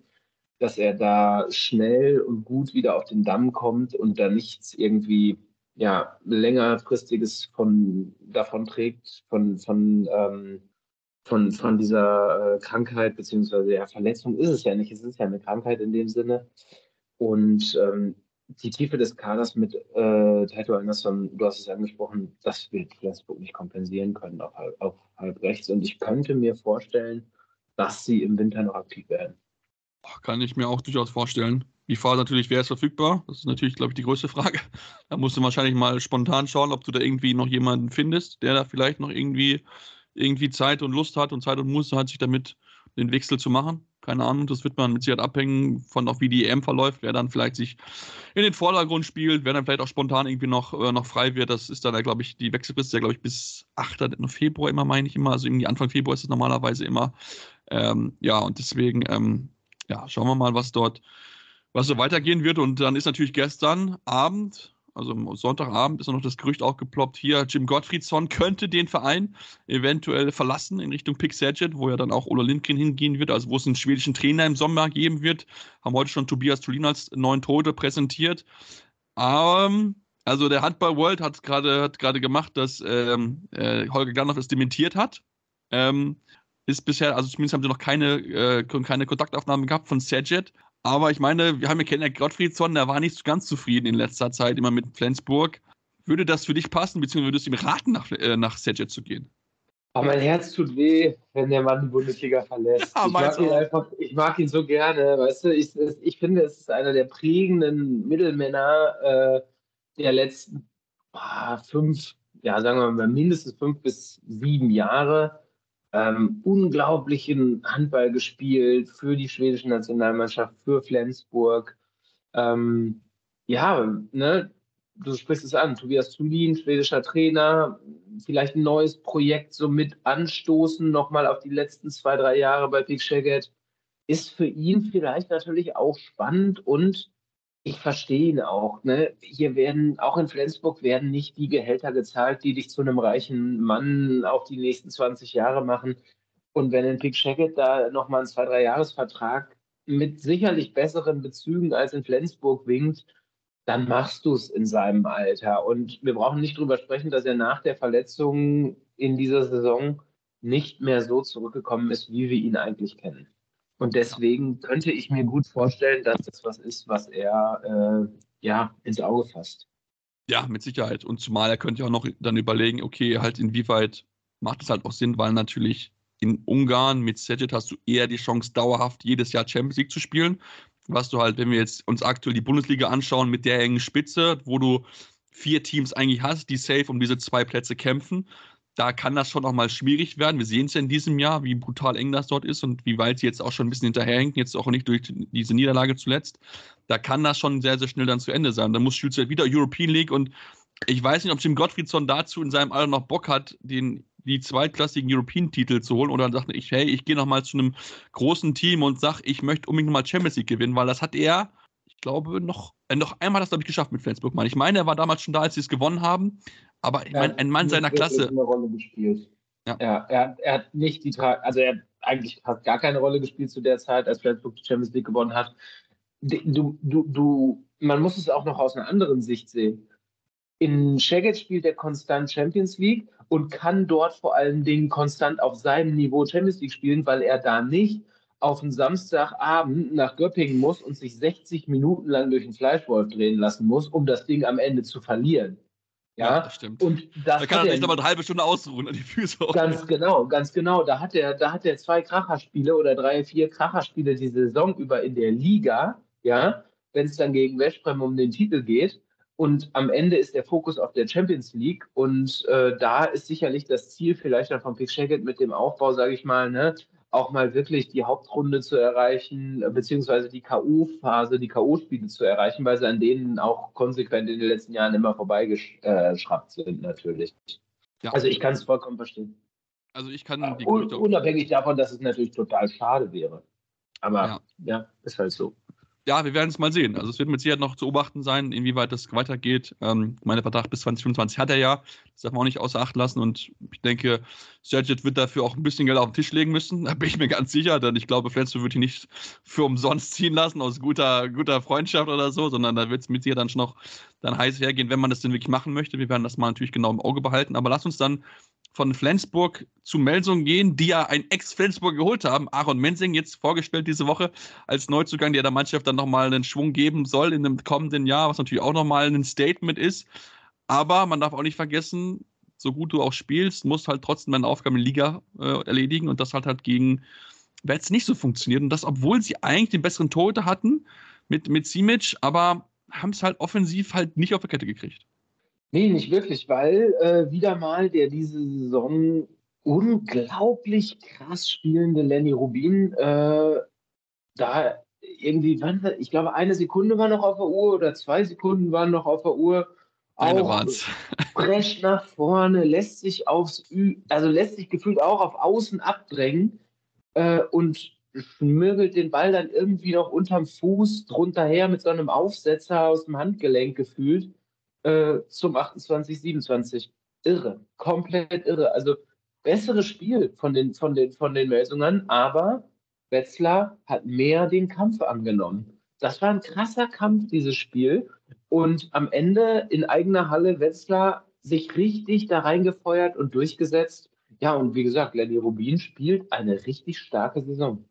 dass er da schnell und gut wieder auf den Damm kommt und da nichts irgendwie ja, längerfristiges von, davon trägt, von, von, ähm, von, von dieser äh, Krankheit, beziehungsweise ja, Verletzung ist es ja nicht, es ist ja eine Krankheit in dem Sinne. Und ähm, die Tiefe des Kaders mit äh, Taito Anderson, du hast es angesprochen, das wird Flensburg nicht kompensieren können auf halb, auf halb rechts. Und ich könnte mir vorstellen, dass sie im Winter noch aktiv werden. Kann ich mir auch durchaus vorstellen. Die Phase natürlich, wer ist verfügbar? Das ist natürlich, glaube ich, die größte Frage. Da musst du wahrscheinlich mal spontan schauen, ob du da irgendwie noch jemanden findest, der da vielleicht noch irgendwie, irgendwie Zeit und Lust hat und Zeit und Muße hat, sich damit den Wechsel zu machen. Keine Ahnung, das wird man mit Sicherheit abhängen von auch wie die EM verläuft, wer dann vielleicht sich in den Vordergrund spielt, wer dann vielleicht auch spontan irgendwie noch, äh, noch frei wird. Das ist dann, glaube ich, die Wechselfrist ist ja, glaube ich, bis 8. Februar immer, meine ich immer. Also irgendwie Anfang Februar ist es normalerweise immer. Ähm, ja, und deswegen, ähm, ja, schauen wir mal, was dort, was so weitergehen wird. Und dann ist natürlich gestern Abend, also am Sonntagabend, ist noch das Gerücht aufgeploppt, hier Jim Gottfriedson könnte den Verein eventuell verlassen in Richtung Pick Saget, wo ja dann auch Ola Lindgren hingehen wird, also wo es einen schwedischen Trainer im Sommer geben wird. Haben heute schon Tobias Tulin als neuen Tote präsentiert. Ähm, also der Handball World hat gerade hat gemacht, dass ähm, äh, Holger Glandorf es dementiert hat. Ähm, ist bisher, also zumindest haben sie noch keine, äh, keine Kontaktaufnahmen gehabt von Saget. Aber ich meine, wir haben ja kennen ja Gottfriedson, der war nicht ganz zufrieden in letzter Zeit immer mit Flensburg. Würde das für dich passen, beziehungsweise würdest du ihm raten, nach, äh, nach Saget zu gehen? Aber mein Herz tut weh, wenn der Mann die Bundesliga verlässt. Ja, (laughs) ich, meins mag ihn einfach, ich mag ihn so gerne, weißt du, ich, ich finde, es ist einer der prägenden Mittelmänner äh, der letzten ah, fünf, ja, sagen wir mal mindestens fünf bis sieben Jahre ähm, unglaublichen Handball gespielt für die schwedische Nationalmannschaft, für Flensburg. Ähm, ja, ne, du sprichst es an, Tobias Zulin, schwedischer Trainer, vielleicht ein neues Projekt so mit anstoßen, nochmal auf die letzten zwei, drei Jahre bei Big Shaget, ist für ihn vielleicht natürlich auch spannend und ich verstehe ihn auch. Ne? Hier werden, auch in Flensburg werden nicht die Gehälter gezahlt, die dich zu einem reichen Mann auf die nächsten 20 Jahre machen. Und wenn ein Pick Shackett da nochmal einen zwei, drei Jahresvertrag mit sicherlich besseren Bezügen als in Flensburg winkt, dann machst du es in seinem Alter. Und wir brauchen nicht drüber sprechen, dass er nach der Verletzung in dieser Saison nicht mehr so zurückgekommen ist, wie wir ihn eigentlich kennen. Und deswegen könnte ich mir gut vorstellen, dass das was ist, was er äh, ja ins Auge fasst. Ja, mit Sicherheit. Und zumal er könnte ja auch noch dann überlegen, okay, halt inwieweit macht es halt auch Sinn, weil natürlich in Ungarn mit Sedget hast du eher die Chance, dauerhaft jedes Jahr Champions League zu spielen. Was du halt, wenn wir jetzt uns aktuell die Bundesliga anschauen, mit der engen Spitze, wo du vier Teams eigentlich hast, die safe um diese zwei Plätze kämpfen, da kann das schon auch mal schwierig werden. Wir sehen es ja in diesem Jahr, wie brutal eng das dort ist und wie weit sie jetzt auch schon ein bisschen hinterherhängt, jetzt auch nicht durch diese Niederlage zuletzt. Da kann das schon sehr, sehr schnell dann zu Ende sein. Da muss Schulze wieder European League und ich weiß nicht, ob Jim Gottfriedson dazu in seinem Alter noch Bock hat, den, die zweitklassigen European-Titel zu holen oder dann sagt ich, hey, ich gehe nochmal zu einem großen Team und sage, ich möchte unbedingt nochmal Champions League gewinnen, weil das hat er, ich glaube, noch, äh, noch einmal das, glaube ich, geschafft mit Flensburg. Ich meine, er war damals schon da, als sie es gewonnen haben. Aber ich meine, ein Mann seiner Klasse. Eine Rolle gespielt. Ja. ja er, er, hat nicht die, also er hat eigentlich fast gar keine Rolle gespielt zu der Zeit, als Flensburg die Champions League gewonnen hat. Du, du, du, man muss es auch noch aus einer anderen Sicht sehen. In Szeged spielt er konstant Champions League und kann dort vor allen Dingen konstant auf seinem Niveau Champions League spielen, weil er da nicht auf einen Samstagabend nach Göppingen muss und sich 60 Minuten lang durch den Fleischwolf drehen lassen muss, um das Ding am Ende zu verlieren. Ja, das stimmt. Und das da kann er sich aber eine halbe Stunde ausruhen an die Füße. Ganz genau, ganz genau. Da hat er, da hat er zwei Kracherspiele oder drei, vier Kracherspiele die Saison über in der Liga, ja, wenn es dann gegen Westbrem um den Titel geht. Und am Ende ist der Fokus auf der Champions League. Und äh, da ist sicherlich das Ziel vielleicht dann von Pick Shaggett mit dem Aufbau, sage ich mal, ne, auch mal wirklich die Hauptrunde zu erreichen, beziehungsweise die K.O.-Phase, die K.O.-Spiele zu erreichen, weil sie an denen auch konsequent in den letzten Jahren immer vorbeigeschraubt sind, natürlich. Ja. Also ich kann es vollkommen verstehen. Also ich kann die Un Unabhängig davon, dass es natürlich total schade wäre. Aber ja, ja ist halt so ja, wir werden es mal sehen. Also es wird mit Sicherheit noch zu beobachten sein, inwieweit das weitergeht. Ähm, mein Vertrag bis 2025 hat er ja. Das darf man auch nicht außer Acht lassen. Und ich denke, Sergit wird dafür auch ein bisschen Geld auf den Tisch legen müssen. (laughs) Da bin ich mir ganz sicher. Denn ich glaube, Flensburg wird ihn nicht für umsonst ziehen lassen, aus guter, guter Freundschaft oder so, sondern da wird es mit Sicherheit dann schon noch dann heiß hergehen, wenn man das denn wirklich machen möchte. Wir werden das mal natürlich genau im Auge behalten. Aber lass uns dann von Flensburg zu Melsung gehen, die ja ein Ex-Flensburg geholt haben. Aaron Mensing jetzt vorgestellt diese Woche als Neuzugang, der der Mannschaft dann nochmal einen Schwung geben soll in dem kommenden Jahr, was natürlich auch nochmal ein Statement ist. Aber man darf auch nicht vergessen, so gut du auch spielst, musst halt trotzdem deine Aufgaben in Liga äh, erledigen und das hat halt gegen Wets nicht so funktioniert. Und das, obwohl sie eigentlich den besseren Torhüter hatten mit, mit Simic, aber haben es halt offensiv halt nicht auf der Kette gekriegt. Nee, nicht wirklich, weil äh, wieder mal der diese Saison unglaublich krass spielende Lenny Rubin äh, da irgendwie, ich glaube, eine Sekunde war noch auf der Uhr oder zwei Sekunden waren noch auf der Uhr. Eine auch (laughs) Fresh nach vorne, lässt sich aufs Ü, also lässt sich gefühlt auch auf Außen abdrängen äh, und schmirgelt den Ball dann irgendwie noch unterm Fuß drunter her mit so einem Aufsetzer aus dem Handgelenk gefühlt äh, zum 28, 27. Irre, komplett irre. Also besseres Spiel von den, von den, von den Melsungen, aber Wetzlar hat mehr den Kampf angenommen. Das war ein krasser Kampf, dieses Spiel. Und am Ende in eigener Halle Wetzlar sich richtig da reingefeuert und durchgesetzt. Ja, und wie gesagt, Lenny Rubin spielt eine richtig starke Saison.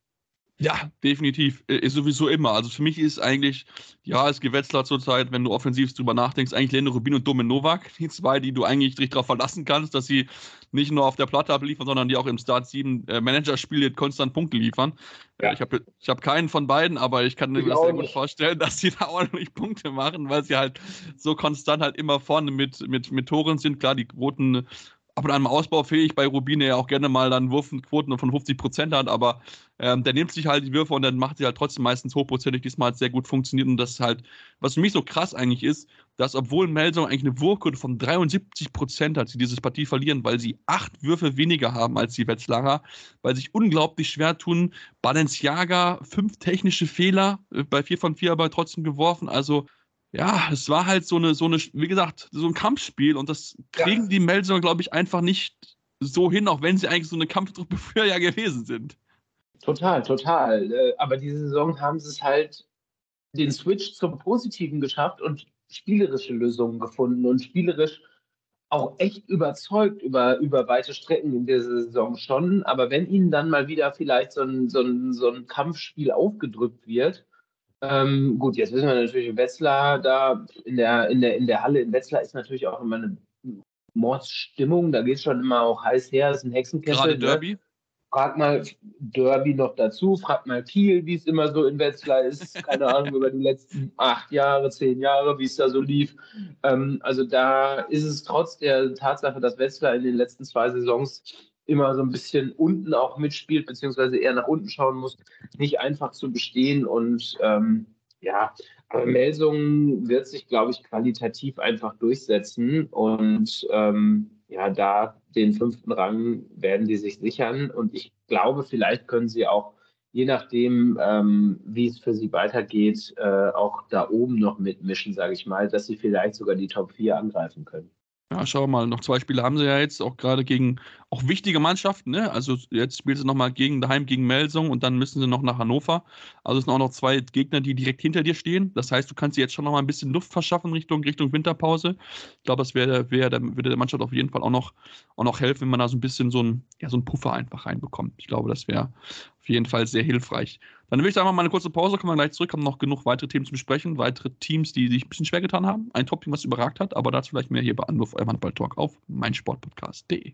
Ja, definitiv. Ist sowieso immer. Also für mich ist eigentlich, ja, es Gewetzler zurzeit, wenn du offensiv drüber nachdenkst, eigentlich Leno Rubin und Domin Novak, (laughs) die zwei, die du eigentlich dich darauf verlassen kannst, dass sie nicht nur auf der Platte abliefern, sondern die auch im Start 7 äh, Manager-Spiel konstant Punkte liefern. Ja. Ich habe ich hab keinen von beiden, aber ich kann mir das sehr gut vorstellen, (laughs) dass sie da ordentlich Punkte machen, weil sie halt so konstant halt immer vorne mit, mit, mit Toren sind. Klar, die Quoten ab und an mal ausbaufähig, bei Rubine ja auch gerne mal dann Wurfquoten von 50 Prozent hat, aber ähm, der nimmt sich halt die Würfe und dann macht sie halt trotzdem meistens hochprozentig. Diesmal hat es sehr gut funktioniert und das ist halt, was für mich so krass eigentlich ist, dass obwohl Melsung eigentlich eine Wurfquote von 73 Prozent hat, sie diese Partie verlieren, weil sie acht Würfe weniger haben als die Wetzlarer, weil sie sich unglaublich schwer tun. Balenciaga, fünf technische Fehler, äh, bei vier von vier aber trotzdem geworfen, also ja, es war halt so eine, so eine, wie gesagt, so ein Kampfspiel und das kriegen ja. die Melser, glaube ich, einfach nicht so hin, auch wenn sie eigentlich so eine Kampftruppe (laughs) früher ja gewesen sind. Total, total. Äh, aber diese Saison haben sie es halt den Switch zum Positiven geschafft und spielerische Lösungen gefunden und spielerisch auch echt überzeugt über, über weite Strecken in dieser Saison schon. Aber wenn ihnen dann mal wieder vielleicht so ein, so ein, so ein Kampfspiel aufgedrückt wird, ähm, gut, jetzt wissen wir natürlich, Wetzlar da in der, in, der, in der Halle in Wetzlar ist natürlich auch immer eine Mordsstimmung. Da geht es schon immer auch heiß her. Das ist ein Hexenkessel. Gerade ne? Derby. Ne? Frag mal Derby noch dazu. Frag mal Kiel, wie es immer so in Wetzlar ist. Keine (laughs) Ahnung, über die letzten acht Jahre, zehn Jahre, wie es da so lief. Ähm, also da ist es trotz der Tatsache, dass Wetzlar in den letzten zwei Saisons immer so ein bisschen unten auch mitspielt, beziehungsweise eher nach unten schauen muss, nicht einfach zu bestehen. Und ähm, ja, aber Melsungen wird sich, glaube ich, qualitativ einfach durchsetzen. Und ähm, ja, da den fünften Rang werden die sich sichern. Und ich glaube, vielleicht können sie auch, je nachdem, ähm, wie es für sie weitergeht, äh, auch da oben noch mitmischen, sage ich mal, dass sie vielleicht sogar die Top 4 angreifen können. Ja, schau mal, noch zwei Spiele haben sie ja jetzt, auch gerade gegen auch wichtige Mannschaften. Ne? Also jetzt spielt sie nochmal gegen, daheim gegen Melsung und dann müssen sie noch nach Hannover. Also es sind auch noch zwei Gegner, die direkt hinter dir stehen. Das heißt, du kannst dir jetzt schon nochmal ein bisschen Luft verschaffen Richtung, Richtung Winterpause. Ich glaube, das wäre, wär, würde der Mannschaft auf jeden Fall auch noch, auch noch helfen, wenn man da so ein bisschen so ein, ja, so ein Puffer einfach reinbekommt. Ich glaube, das wäre auf jeden Fall sehr hilfreich. Dann will ich sagen, mal eine kurze Pause, kommen wir gleich zurück, haben noch genug weitere Themen zu besprechen, weitere Teams, die sich ein bisschen schwer getan haben. Ein Top-Team, was überragt hat, aber dazu vielleicht mehr hier bei Anwurf eurem Handball-Talk auf meinsportpodcast.de.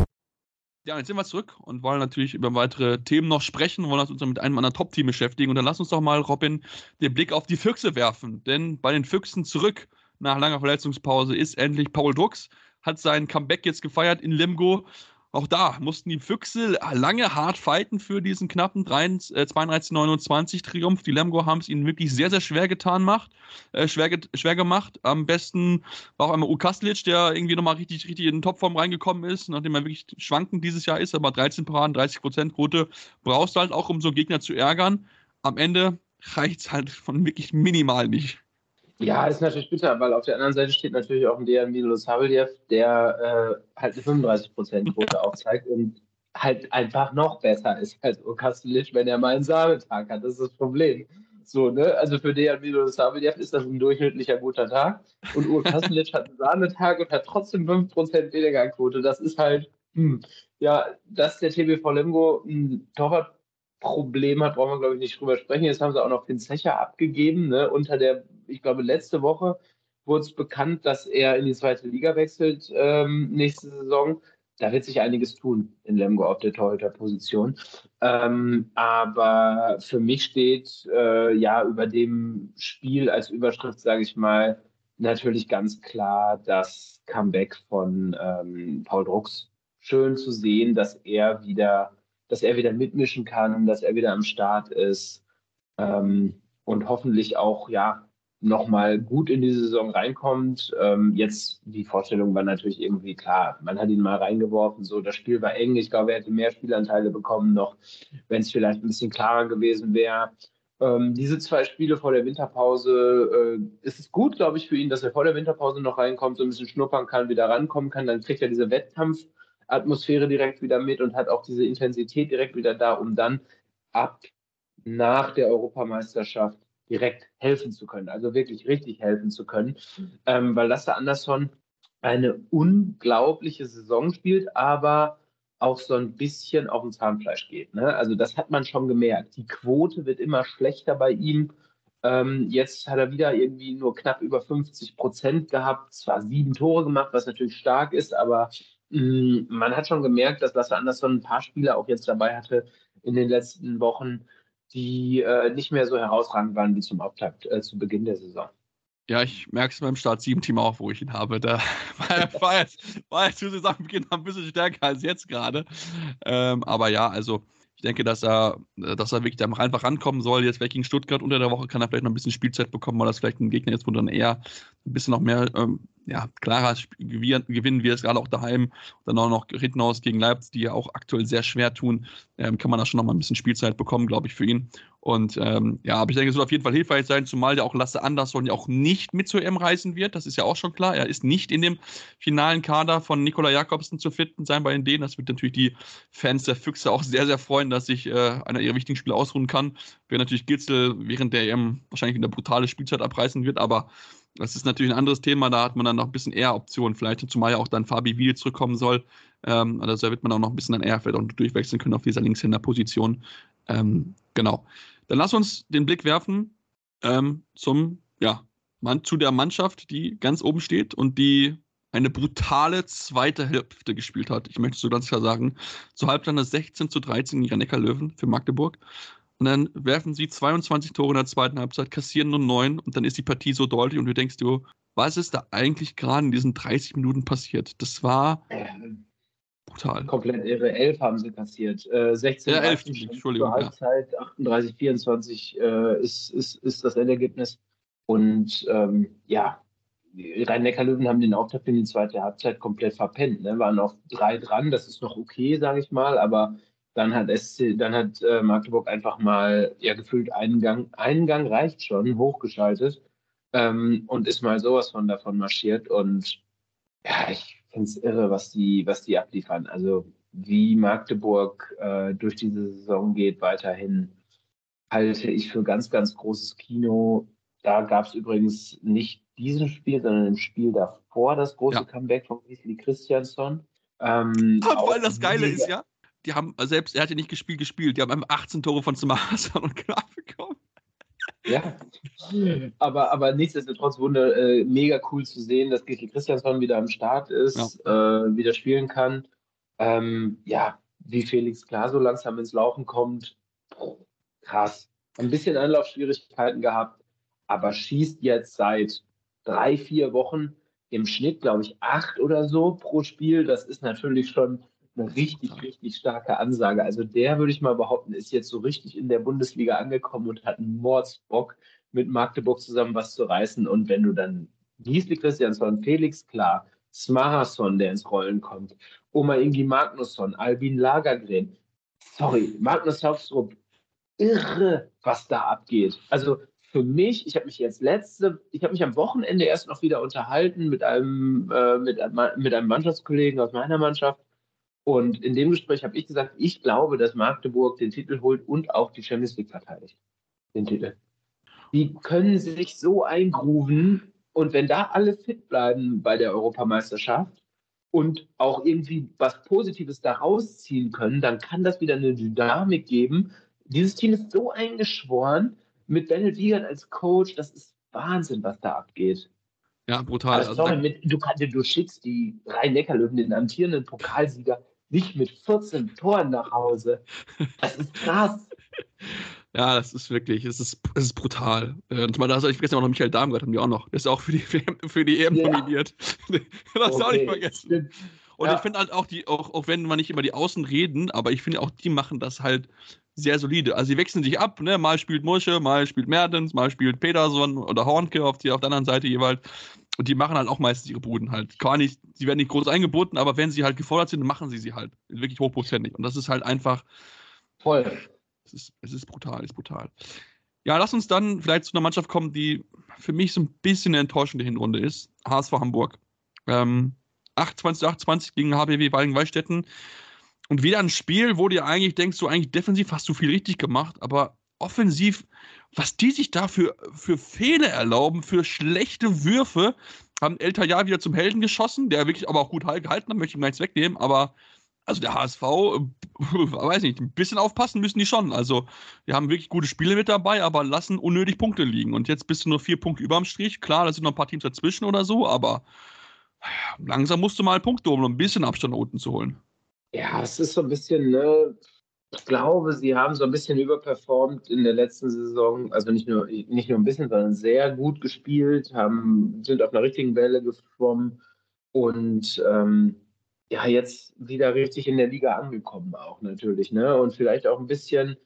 Ja, jetzt sind wir zurück und wollen natürlich über weitere Themen noch sprechen, wollen uns mit einem anderen Top-Team beschäftigen. Und dann lass uns doch mal, Robin, den Blick auf die Füchse werfen. Denn bei den Füchsen zurück nach langer Verletzungspause ist endlich Paul Drucks hat sein Comeback jetzt gefeiert in Lemgo. Auch da mussten die Füchse lange hart fighten für diesen knappen 32-29 äh, Triumph. Die Lemgo haben es ihnen wirklich sehr, sehr schwer getan macht, äh, schwer, schwer gemacht. Am besten war auch einmal Ukaslic, der irgendwie nochmal richtig, richtig in den Topform reingekommen ist, nachdem er wirklich schwankend dieses Jahr ist, aber 13 Paraden, 30 Prozent Quote brauchst du halt auch, um so einen Gegner zu ärgern. Am Ende reicht es halt von wirklich minimal nicht. Ja, ist natürlich bitter, weil auf der anderen Seite steht natürlich auch ein Dejan Milosavljev, der äh, halt eine 35%-Quote ja. aufzeigt und halt einfach noch besser ist als Urkastelic, wenn er mal einen Sahnetag hat. Das ist das Problem. So, ne? Also für Dejan Milosavljev ist das ein durchschnittlicher guter Tag und Urkastelic (laughs) hat einen Sahnetag und hat trotzdem 5% weniger Quote. Das ist halt, hm, ja, dass der TBV Lemgo ein Torwart Problem hat, brauchen wir, glaube ich, nicht drüber sprechen. Jetzt haben sie auch noch Finn Zecher abgegeben. Ne? Unter der, ich glaube, letzte Woche wurde es bekannt, dass er in die zweite Liga wechselt ähm, nächste Saison. Da wird sich einiges tun in Lemgo auf der Torhüterposition. Ähm, aber für mich steht äh, ja über dem Spiel als Überschrift, sage ich mal, natürlich ganz klar das Comeback von ähm, Paul Drucks. Schön zu sehen, dass er wieder dass er wieder mitmischen kann, dass er wieder am Start ist ähm, und hoffentlich auch ja nochmal gut in die Saison reinkommt. Ähm, jetzt die Vorstellung war natürlich irgendwie klar. Man hat ihn mal reingeworfen, so das Spiel war eng. Ich glaube, er hätte mehr Spielanteile bekommen noch, wenn es vielleicht ein bisschen klarer gewesen wäre. ähm, diese zwei Spiele vor der Winterpause, äh, ist es gut, glaube ich, für ihn, dass er vor der Winterpause noch reinkommt, so ein bisschen schnuppern kann, wieder rankommen kann. Dann kriegt er diese Wettkampfatmosphäre direkt wieder mit und hat auch diese Intensität direkt wieder da, um dann ab nach der Europameisterschaft direkt helfen zu können, also wirklich richtig helfen zu können, ähm, weil Lasse Andersson eine unglaubliche Saison spielt, aber auch so ein bisschen auf dem Zahnfleisch geht. Ne? Also das hat man schon gemerkt. Die Quote wird immer schlechter bei ihm. Ähm, jetzt hat er wieder irgendwie nur knapp über 50 Prozent gehabt, zwar sieben Tore gemacht, was natürlich stark ist, aber mh, mm, man hat schon gemerkt, dass Lasse Andersson ein paar Spieler auch jetzt dabei hatte in den letzten Wochen, die äh, nicht mehr so herausragend waren wie zum Auftakt, äh, zu Beginn der Saison. Ja, ich merke es beim Start 7-Team auch, wo ich ihn habe. Da (laughs) war, jetzt zu Saisonbeginn ein bisschen stärker als jetzt gerade. Ähm, aber ja, also ich denke, dass er, dass er wirklich da einfach rankommen soll. Jetzt vielleicht gegen Stuttgart unter der Woche kann er vielleicht noch ein bisschen Spielzeit bekommen, weil das vielleicht ein Gegner ist, wo dann eher ein bisschen noch mehr ähm, ja, klarer gewinnen wir es gerade auch daheim. Dann auch noch Rittenhaus gegen Leipzig, die ja auch aktuell sehr schwer tun. Ähm, kann man da schon noch mal ein bisschen Spielzeit bekommen, glaube ich, für ihn. Und ähm, ja, aber ich denke, es wird auf jeden Fall hilfreich sein, zumal der auch Lasse Andersson ja auch nicht mit zur EM reisen wird. Das ist ja auch schon klar. Er ist nicht in dem finalen Kader von Nikola Jakobsen zu finden sein bei den Dänen. Das wird natürlich die Fans der Füchse auch sehr, sehr freuen, dass sich äh, einer ihrer wichtigen Spiele ausruhen kann. Während natürlich Gitzel während der EM wahrscheinlich eine brutale Spielzeit abreißen wird, aber das ist natürlich ein anderes Thema, da hat man dann noch ein bisschen eher Optionen, vielleicht, zumal ja auch dann Fabi Wiel zurückkommen soll. Ähm, also da wird man auch noch ein bisschen dann eher vielleicht durchwechseln können auf dieser Linkshänder-Position. Ähm, genau. Dann lass uns den Blick werfen ähm, zum, ja, man, zu der Mannschaft, die ganz oben steht und die eine brutale zweite Hälfte gespielt hat. Ich möchte so ganz klar sagen, zur Halbzeit 16 zu 13 gegen Neckar-Löwen für Magdeburg. Und dann werfen sie 22 Tore in der zweiten Halbzeit, kassieren nur neun und dann ist die Partie so deutlich und du denkst dir, was ist da eigentlich gerade in diesen 30 Minuten passiert? Das war brutal. Komplett irre. Elf haben sie kassiert. Äh, 16 ja, 11, Entschuldigung. Halbzeit, ja. 38, 24 äh, ist, ist, ist das Endergebnis. Und ähm, ja, die Rhein-Neckar-Löwen haben den Auftakt in die zweite Halbzeit komplett verpennt. Ne? Waren auf drei dran, das ist noch okay, sage ich mal, aber dann hat, SC, dann hat äh, Magdeburg einfach mal ja gefühlt einen Gang, einen Gang reicht schon, hochgeschaltet ähm, und ist mal sowas von davon marschiert. Und ja, ich finde es irre, was die, was die abliefern. Also wie Magdeburg äh, durch diese Saison geht, weiterhin halte ich für ganz, ganz großes Kino. Da gab es übrigens nicht diesen Spiel, sondern im Spiel davor das große ja. Comeback von Gisli Christiansson. Ähm, (laughs) Weil das Geile ist, ja, die haben, selbst er hat ja nicht gespielt, gespielt. Die haben einfach 18 Tore von Smarson (laughs) und Knab bekommen. Ja, aber, aber nichtsdestotrotz wurde äh, mega cool zu sehen, dass Gisli Christiansson wieder am Start ist, ja. äh, wieder spielen kann. Ähm, ja, wie Felix klar so langsam ins Laufen kommt. Krass. Ein bisschen Anlaufschwierigkeiten gehabt, aber schießt jetzt seit drei, vier Wochen im Schnitt, glaube ich, acht oder so pro Spiel. Das ist natürlich schon eine richtig, richtig starke Ansage. Also der, würde ich mal behaupten, ist jetzt so richtig in der Bundesliga angekommen und hat einen Mordsbock, mit Magdeburg zusammen was zu reißen. Und wenn du dann Giesli Christiansson, Felix Klar, Smarason, der ins Rollen kommt, Oma Ingi Magnusson, Albin Lagergren, sorry, Magnus Hauptstrup, irre, was da abgeht. Also für mich, ich habe mich jetzt letzte, ich habe mich am Wochenende erst noch wieder unterhalten mit einem, äh, mit, mit einem Mannschaftskollegen aus meiner Mannschaft und in dem Gespräch habe ich gesagt, ich glaube, dass Magdeburg den Titel holt und auch die Champions League verteidigt. Den Titel. Die können sich so eingrooven und wenn da alle fit bleiben bei der Europameisterschaft und auch irgendwie was Positives daraus ziehen können, dann kann das wieder eine Dynamik geben. Dieses Team ist so eingeschworen mit Bennett Wiegert als Coach, das ist Wahnsinn, was da abgeht. Ja, brutal. Also, sorry, mit, du, du schickst die Rhein-Neckar-Löwen, den amtierenden Pokalsieger, nicht mit 14 Toren nach Hause. Das ist krass. (laughs) Ja, das ist wirklich, es ist, es ist brutal. Und mal, da ich vergessen auch noch Michael Darmgard, haben die auch noch. Der ist auch für die, für die EM ja. nominiert. (laughs) das okay. auch nicht vergessen. Und ja. ich finde halt auch, die, auch, auch wenn man nicht immer die Außen reden, aber ich finde auch, die machen das halt sehr solide. Also sie wechseln sich ab, ne? Mal spielt Mursche, mal spielt Mertens, mal spielt Peterson oder Hornke auf, die, auf der anderen Seite jeweils. Und die machen halt auch meistens ihre Buden halt. Gar nicht, sie werden nicht groß eingebunden, aber wenn sie halt gefordert sind, machen sie sie halt. Wirklich hochprozentig. Und das ist halt einfach. Voll. Es ist, es ist brutal, es ist brutal. Ja, lass uns dann vielleicht zu einer Mannschaft kommen, die für mich so ein bisschen eine enttäuschende Hinrunde ist. HSV Hamburg. Ähm, 28 28 gegen HBW Walgen-Wallstätten. Und wieder ein Spiel, wo du eigentlich denkst, du eigentlich defensiv hast du viel richtig gemacht, aber offensiv, was die sich da für, für Fehler erlauben, für schlechte Würfe, haben El Tayyar wieder zum Helden geschossen, der wirklich aber auch gut gehalten hat, möchte ich ihm nichts wegnehmen, aber also der HSV, (laughs) weiß nicht, ein bisschen aufpassen müssen die schon. Also, wir haben wirklich gute Spiele mit dabei, aber lassen unnötig Punkte liegen. Und jetzt bist du nur vier Punkte überm Strich. Klar, da sind noch ein paar Teams dazwischen oder so, aber langsam musst du mal Punkte holen, um ein bisschen Abstand unten zu holen. Ja, es ist so ein bisschen, ne, ich glaube, sie haben so ein bisschen überperformt in der letzten Saison. Also nicht nur, nicht nur ein bisschen, sondern sehr gut gespielt, haben, sind auf einer richtigen Welle geschwommen und ähm, ja, jetzt wieder richtig in der Liga angekommen auch natürlich, ne? Und vielleicht auch ein bisschen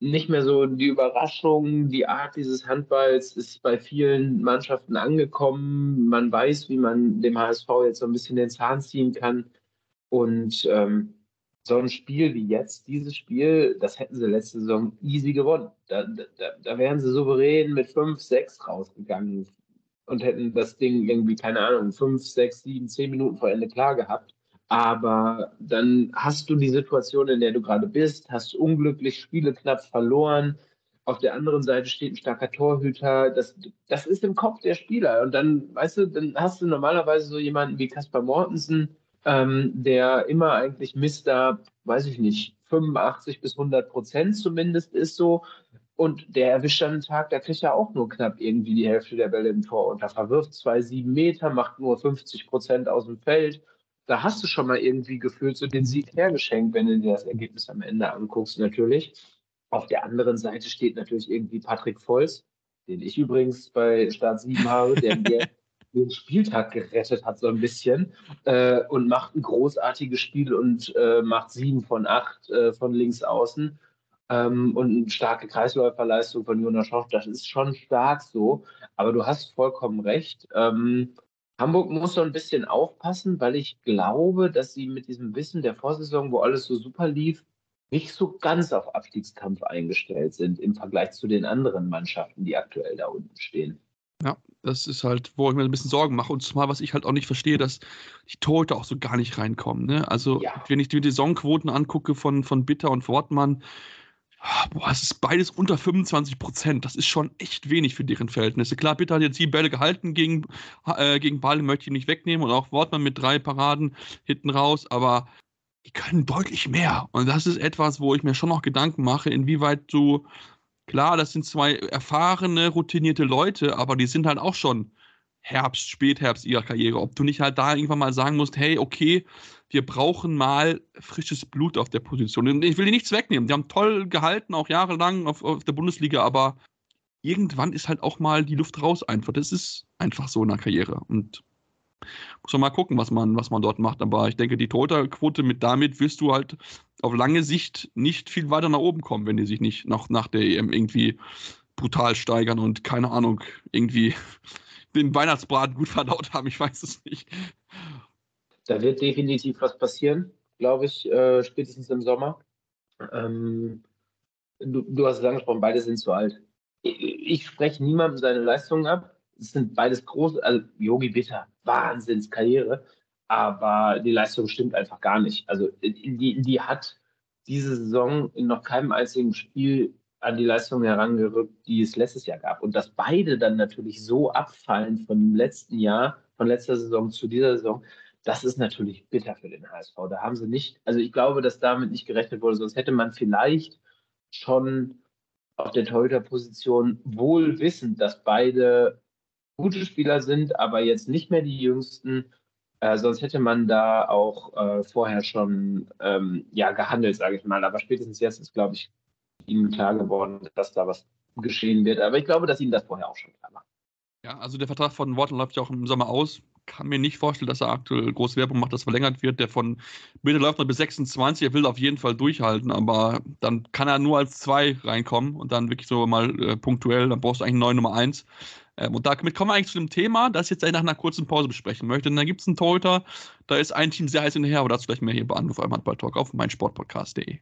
nicht mehr so die Überraschung, die Art dieses Handballs ist bei vielen Mannschaften angekommen. Man weiß, wie man dem HSV jetzt so ein bisschen den Zahn ziehen kann. Und ähm, so ein Spiel wie jetzt, dieses Spiel, das hätten sie letzte Saison easy gewonnen. Da, da, da wären sie souverän mit 5, 6 rausgegangen und hätten das Ding irgendwie, keine Ahnung, 5, 6, 7, 10 Minuten vor Ende klar gehabt. Aber dann hast du die Situation, in der du gerade bist, hast unglücklich Spiele knapp verloren. Auf der anderen Seite steht ein starker Torhüter. Das, das ist im Kopf der Spieler. Und dann, weißt du, dann hast du normalerweise so jemanden wie Kaspar Mortensen, ähm, der immer eigentlich Mister, weiß ich nicht, 85 bis 100 Prozent zumindest ist so. Und der erwischt dann einen Tag, da kriegt er auch nur knapp irgendwie die Hälfte der Bälle im Tor und da verwirft zwei, sieben Meter, macht nur 50 Prozent aus dem Feld da hast du schon mal irgendwie gefühlt so den Sieg hergeschenkt, wenn du dir das Ergebnis am Ende anguckst, natürlich. Auf der anderen Seite steht natürlich irgendwie Patrick Volz, den ich übrigens bei Start 7 habe, der (laughs) mir den Spieltag gerettet hat, so ein bisschen, äh, und macht ein großartiges Spiel und äh, macht sieben von acht äh, von links außen. Ähm, und eine starke Kreisläuferleistung von Jonas Schoch, das ist schon stark so. Aber du hast vollkommen recht. Ähm, Hamburg muss so ein bisschen aufpassen, weil ich glaube, dass sie mit diesem Wissen der Vorsaison, wo alles so super lief, nicht so ganz auf Abstiegskampf eingestellt sind im Vergleich zu den anderen Mannschaften, die aktuell da unten stehen. Ja, das ist halt, wo ich mir ein bisschen Sorgen mache. Und zumal, was ich halt auch nicht verstehe, dass die Torhüter auch so gar nicht reinkommen. Ne? Also, ja. wenn ich die Saisonquoten angucke von, von Bitter und Wortmann, Boah, es ist beides unter 25 Prozent. Das ist schon echt wenig für deren Verhältnisse. Klar, Bitter hat jetzt sieben Bälle gehalten gegen, äh, gegen Ball, möchte ich nicht wegnehmen. Und auch Wortmann mit drei Paraden hinten raus. Aber die können deutlich mehr. Und das ist etwas, wo ich mir schon noch Gedanken mache, inwieweit du, klar, das sind zwei erfahrene, routinierte Leute, aber die sind halt auch schon Herbst, Spätherbst ihrer Karriere. Ob du nicht halt da irgendwann mal sagen musst, hey, okay, wir brauchen mal frisches Blut auf der Position. Ich will dir nichts wegnehmen. Die haben toll gehalten, auch jahrelang auf, auf der Bundesliga, aber irgendwann ist halt auch mal die Luft raus einfach. Das ist einfach so in der Karriere. Und muss man mal gucken, was man, was man dort macht. Aber ich denke, die Torhüterquote mit damit wirst du halt auf lange Sicht nicht viel weiter nach oben kommen, wenn die sich nicht noch nach der EM irgendwie brutal steigern und keine Ahnung, irgendwie (laughs) den Weihnachtsbraten gut verdaut haben. Ich weiß es nicht. Da wird definitiv was passieren, glaube ich, äh, spätestens im Sommer. Ähm, du, du, hast es angesprochen, beide sind zu alt. Ich, ich spreche niemandem seine Leistungen ab. Es sind beides große, also Yogi Bitter, Wahnsinnskarriere, aber die Leistung stimmt einfach gar nicht. Also die, die hat diese Saison in noch keinem einzigen Spiel an die Leistung herangerückt, die es letztes Jahr gab. Und dass beide dann natürlich so abfallen von dem letzten Jahr, von letzter Saison zu dieser Saison, das ist natürlich bitter für den HSV. Da haben sie nicht, also ich glaube, dass damit nicht gerechnet wurde, sonst hätte man vielleicht schon auf der Torhüter-Position wohl wissend, dass beide gute Spieler sind, aber jetzt nicht mehr die jüngsten. Äh, sonst hätte man da auch äh, vorher schon ähm, ja, gehandelt, sage ich mal. Aber spätestens jetzt ist, glaube ich, ihnen klar geworden, dass da was geschehen wird. Aber ich glaube, dass ihnen das vorher auch schon klar war. Ja, also der Vertrag von Worten läuft ja auch im Sommer aus kann mir nicht vorstellen, dass er aktuell große Werbung macht, dass verlängert wird. Der von Mitte läuft noch bis 26. Er will auf jeden Fall durchhalten, aber dann kann er nur als zwei reinkommen und dann wirklich so mal äh, punktuell. Dann brauchst du eigentlich einen neuen Nummer eins. Ähm, und damit kommen wir eigentlich zu dem Thema, das ich jetzt nach einer kurzen Pause besprechen möchte. Und da gibt es einen Torhüter, da ist ein Team sehr heiß hinterher, aber dazu gleich mehr hier bei Anruf eurem Handball-Talk auf meinsportpodcast.de.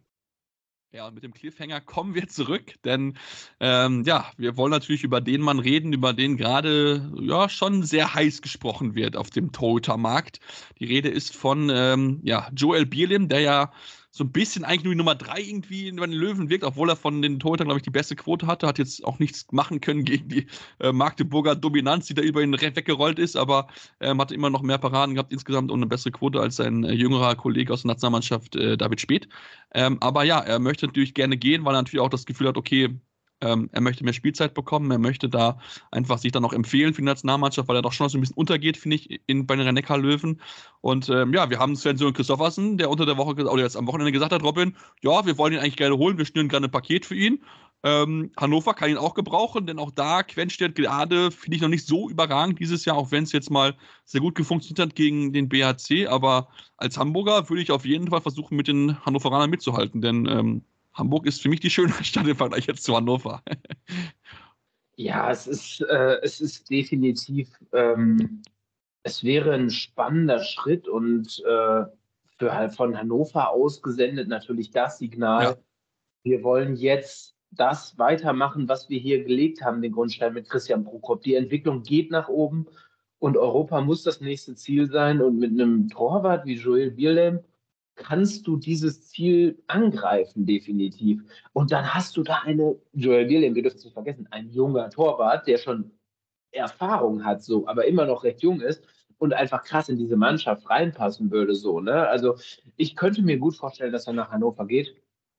Ja, und mit dem Cliffhanger kommen wir zurück, denn ähm, ja, wir wollen natürlich über den Mann reden, über den gerade ja schon sehr heiß gesprochen wird auf dem Torhüter-Markt. Die Rede ist von ähm, ja, Joel Bierlim, der ja so ein bisschen eigentlich nur die Nummer drei irgendwie bei den Löwen wirkt, obwohl er von den Torhütern, glaube ich, die beste Quote hatte, hat jetzt auch nichts machen können gegen die äh, Magdeburger Dominanz, die da über ihn weggerollt ist, aber ähm, hatte immer noch mehr Paraden gehabt insgesamt und eine bessere Quote als sein äh, jüngerer Kollege aus der Nationalmannschaft äh, David Speth. Ähm, aber ja, er möchte natürlich gerne gehen, weil er natürlich auch das Gefühl hat, okay, ähm, er möchte mehr Spielzeit bekommen. Er möchte da einfach sich dann auch empfehlen für die Nationalmannschaft, weil er doch schon so ein bisschen untergeht, finde ich, in, bei den Rhein-Neckar-Löwen. Und ähm, ja, wir haben Sven Sören Christoffersen, der unter der Woche oder jetzt am Wochenende gesagt hat, Robin, ja, wir wollen ihn eigentlich gerne holen, wir schnüren gerade ein Paket für ihn. Ähm, Hannover kann ihn auch gebrauchen, denn auch da Quenstedt gerade finde ich noch nicht so überragend dieses Jahr, auch wenn es jetzt mal sehr gut gefunktioniert hat gegen den BHC. Aber als Hamburger würde ich auf jeden Fall versuchen, mit den Hannoveranern mitzuhalten, denn ähm, Hamburg ist für mich die schönere Stadt im Vergleich jetzt zu Hannover. (laughs) ja, es ist, äh, es ist definitiv, ähm, es wäre ein spannender Schritt und äh, für halt von Hannover ausgesendet natürlich das Signal, ja. wir wollen jetzt das weitermachen, was wir hier gelegt haben, den Grundstein mit Christian Prokop. Die Entwicklung geht nach oben und Europa muss das nächste Ziel sein und mit einem Torwart wie Joel Bierlehm kannst du dieses Ziel angreifen, definitiv. Und dann hast du da eine, Joel William, wir dürfen es nicht vergessen, ein junger Torwart, der schon Erfahrung hat, so, aber immer noch recht jung ist und einfach krass in diese Mannschaft reinpassen würde, so, ne? Also ich könnte mir gut vorstellen, dass er nach Hannover geht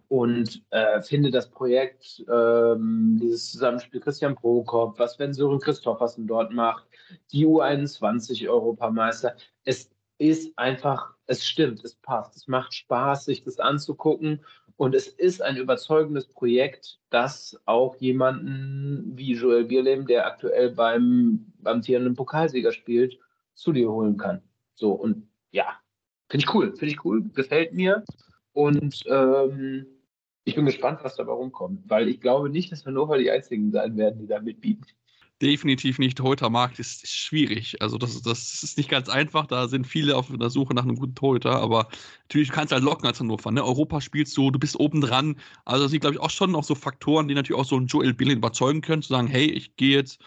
und äh, finde das Projekt, ähm, dieses Zusammenspiel Christian Prokop, was wenn Sören Christoffersen dort macht, die U21-Europameister, es ist einfach, es stimmt, es passt. Es macht Spaß, sich das anzugucken. Und es ist ein überzeugendes Projekt, das auch jemanden wie Joel Bierlehm, der aktuell beim amtierenden Pokalsieger spielt, zu dir holen kann. So, und ja, finde ich cool, finde ich cool, gefällt mir. Und ähm, ich bin gespannt, was dabei rumkommt, weil ich glaube nicht, dass Hannover die einzigen sein werden, die da mitbieten definitiv nicht. Torhüter Markt ist, schwierig. Also das, das ist nicht ganz einfach. Da sind viele auf der Suche nach einem guten Torhüter. Aber natürlich kannst du halt locken als Hannover. Ne? Europa spielst du, du bist oben dran. Also das sind, glaube ich, auch schon noch so Faktoren, die natürlich auch so einen Joel Billing überzeugen können, zu sagen, hey, ich gehe jetzt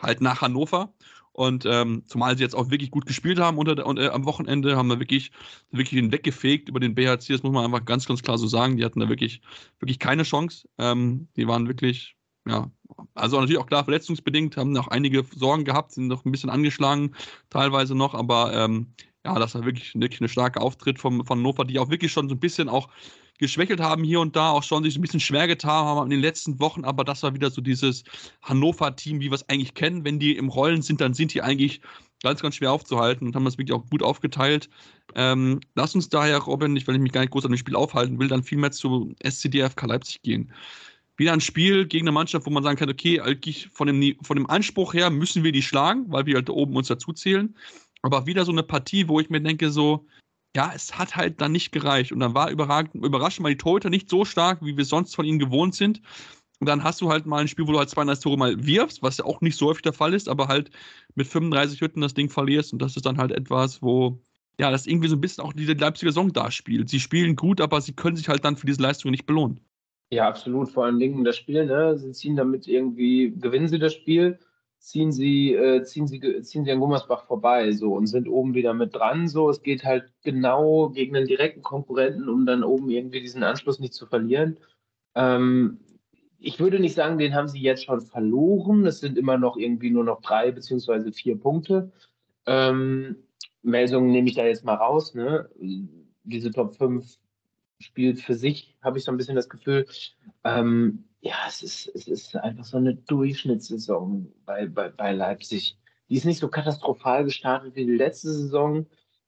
halt nach Hannover. Und ähm, zumal sie jetzt auch wirklich gut gespielt haben unter der, äh, am Wochenende, haben wir wirklich, wirklich den weggefegt über den BHC. Das muss man einfach ganz, ganz klar so sagen. Die hatten da wirklich, wirklich keine Chance. Ähm, die waren wirklich ja, also natürlich auch klar verletzungsbedingt, haben noch einige Sorgen gehabt, sind noch ein bisschen angeschlagen, teilweise noch, aber ähm, ja, das war wirklich, wirklich eine starke Auftritt vom, von Hannover, die auch wirklich schon so ein bisschen auch geschwächelt haben hier und da, auch schon sich ein bisschen schwer getan haben in den letzten Wochen, aber das war wieder so dieses Hannover-Team, wie wir es eigentlich kennen. Wenn die im Rollen sind, dann sind die eigentlich ganz, ganz schwer aufzuhalten und haben das wirklich auch gut aufgeteilt. Ähm, lass uns daher, Robin, nicht, weil ich mich gar nicht groß an dem Spiel aufhalten will, dann viel mehr zu SCDFK Leipzig gehen wieder ein Spiel gegen eine Mannschaft, wo man sagen kann, okay, eigentlich von dem, von dem Anspruch her müssen wir die schlagen, weil wir halt da oben uns dazu zählen. Aber wieder so eine Partie, wo ich mir denke, so, ja, es hat halt dann nicht gereicht. Und dann war überraschend, überraschend mal die Torhüter nicht so stark, wie wir sonst von ihnen gewohnt sind. Und dann hast du halt mal ein Spiel, wo du halt 32 Tore mal wirfst, was ja auch nicht so häufig der Fall ist, aber halt mit 35 Hütten das Ding verlierst. Und das ist dann halt etwas, wo, ja, das irgendwie so ein bisschen auch diese Leipziger Saison da spielt. Sie spielen gut, aber sie können sich halt dann für diese Leistung nicht belohnen. Ja, absolut. Vor allen Dingen das Spiel, ne? Sie ziehen damit irgendwie, gewinnen sie das Spiel, ziehen sie, äh, ziehen sie, ziehen sie an Gummersbach vorbei, so und sind oben wieder mit dran. So, es geht halt genau gegen einen direkten Konkurrenten, um dann oben irgendwie diesen Anschluss nicht zu verlieren. Ähm, ich würde nicht sagen, den haben sie jetzt schon verloren. Es sind immer noch irgendwie nur noch drei beziehungsweise vier Punkte. Ähm, Melsungen nehme ich da jetzt mal raus. Ne? Diese Top 5 spielt für sich, habe ich so ein bisschen das Gefühl. Ähm, ja, es ist, es ist einfach so eine Durchschnittssaison bei, bei, bei Leipzig. Die ist nicht so katastrophal gestartet wie die letzte Saison,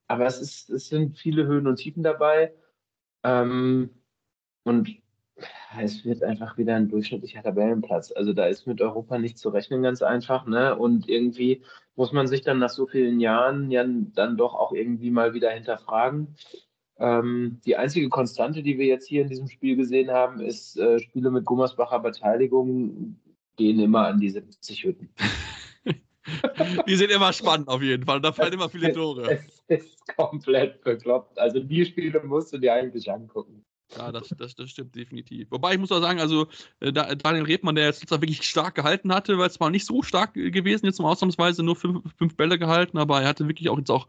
aber es, ist, es sind viele Höhen und Tiefen dabei. Ähm, und es wird einfach wieder ein durchschnittlicher Tabellenplatz. Also da ist mit Europa nicht zu rechnen, ganz einfach. Ne? Und irgendwie muss man sich dann nach so vielen Jahren ja dann doch auch irgendwie mal wieder hinterfragen. Ähm, die einzige Konstante, die wir jetzt hier in diesem Spiel gesehen haben, ist, äh, Spiele mit Gummersbacher Beteiligung gehen immer an die 70 Hütten. (laughs) die sind immer spannend auf jeden Fall. Da fallen immer viele Tore. Es ist komplett bekloppt. Also die Spiele musst du dir eigentlich angucken. Ja, das, das, das stimmt definitiv. Wobei ich muss auch sagen, also äh, Daniel Rebmann, der jetzt wirklich stark gehalten hatte, weil es war nicht so stark gewesen, jetzt mal ausnahmsweise nur fünf, fünf Bälle gehalten, aber er hatte wirklich auch jetzt auch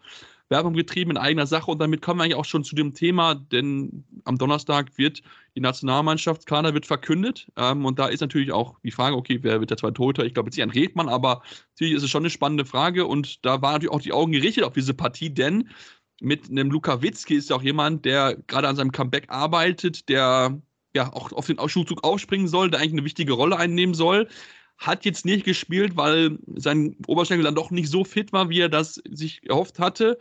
Werbung getrieben in eigener Sache und damit kommen wir eigentlich auch schon zu dem Thema, denn am Donnerstag wird die Nationalmannschaftskader wird verkündet ähm, und da ist natürlich auch die Frage, okay, wer wird der zweite Torhüter? Ich glaube jetzt hier ein Redmann, aber natürlich ist es schon eine spannende Frage und da waren natürlich auch die Augen gerichtet auf diese Partie, denn mit einem Luka Witzki ist ja auch jemand, der gerade an seinem Comeback arbeitet, der ja auch auf den Schulzug aufspringen soll, der eigentlich eine wichtige Rolle einnehmen soll. Hat jetzt nicht gespielt, weil sein Oberschenkel dann doch nicht so fit war, wie er das sich erhofft hatte.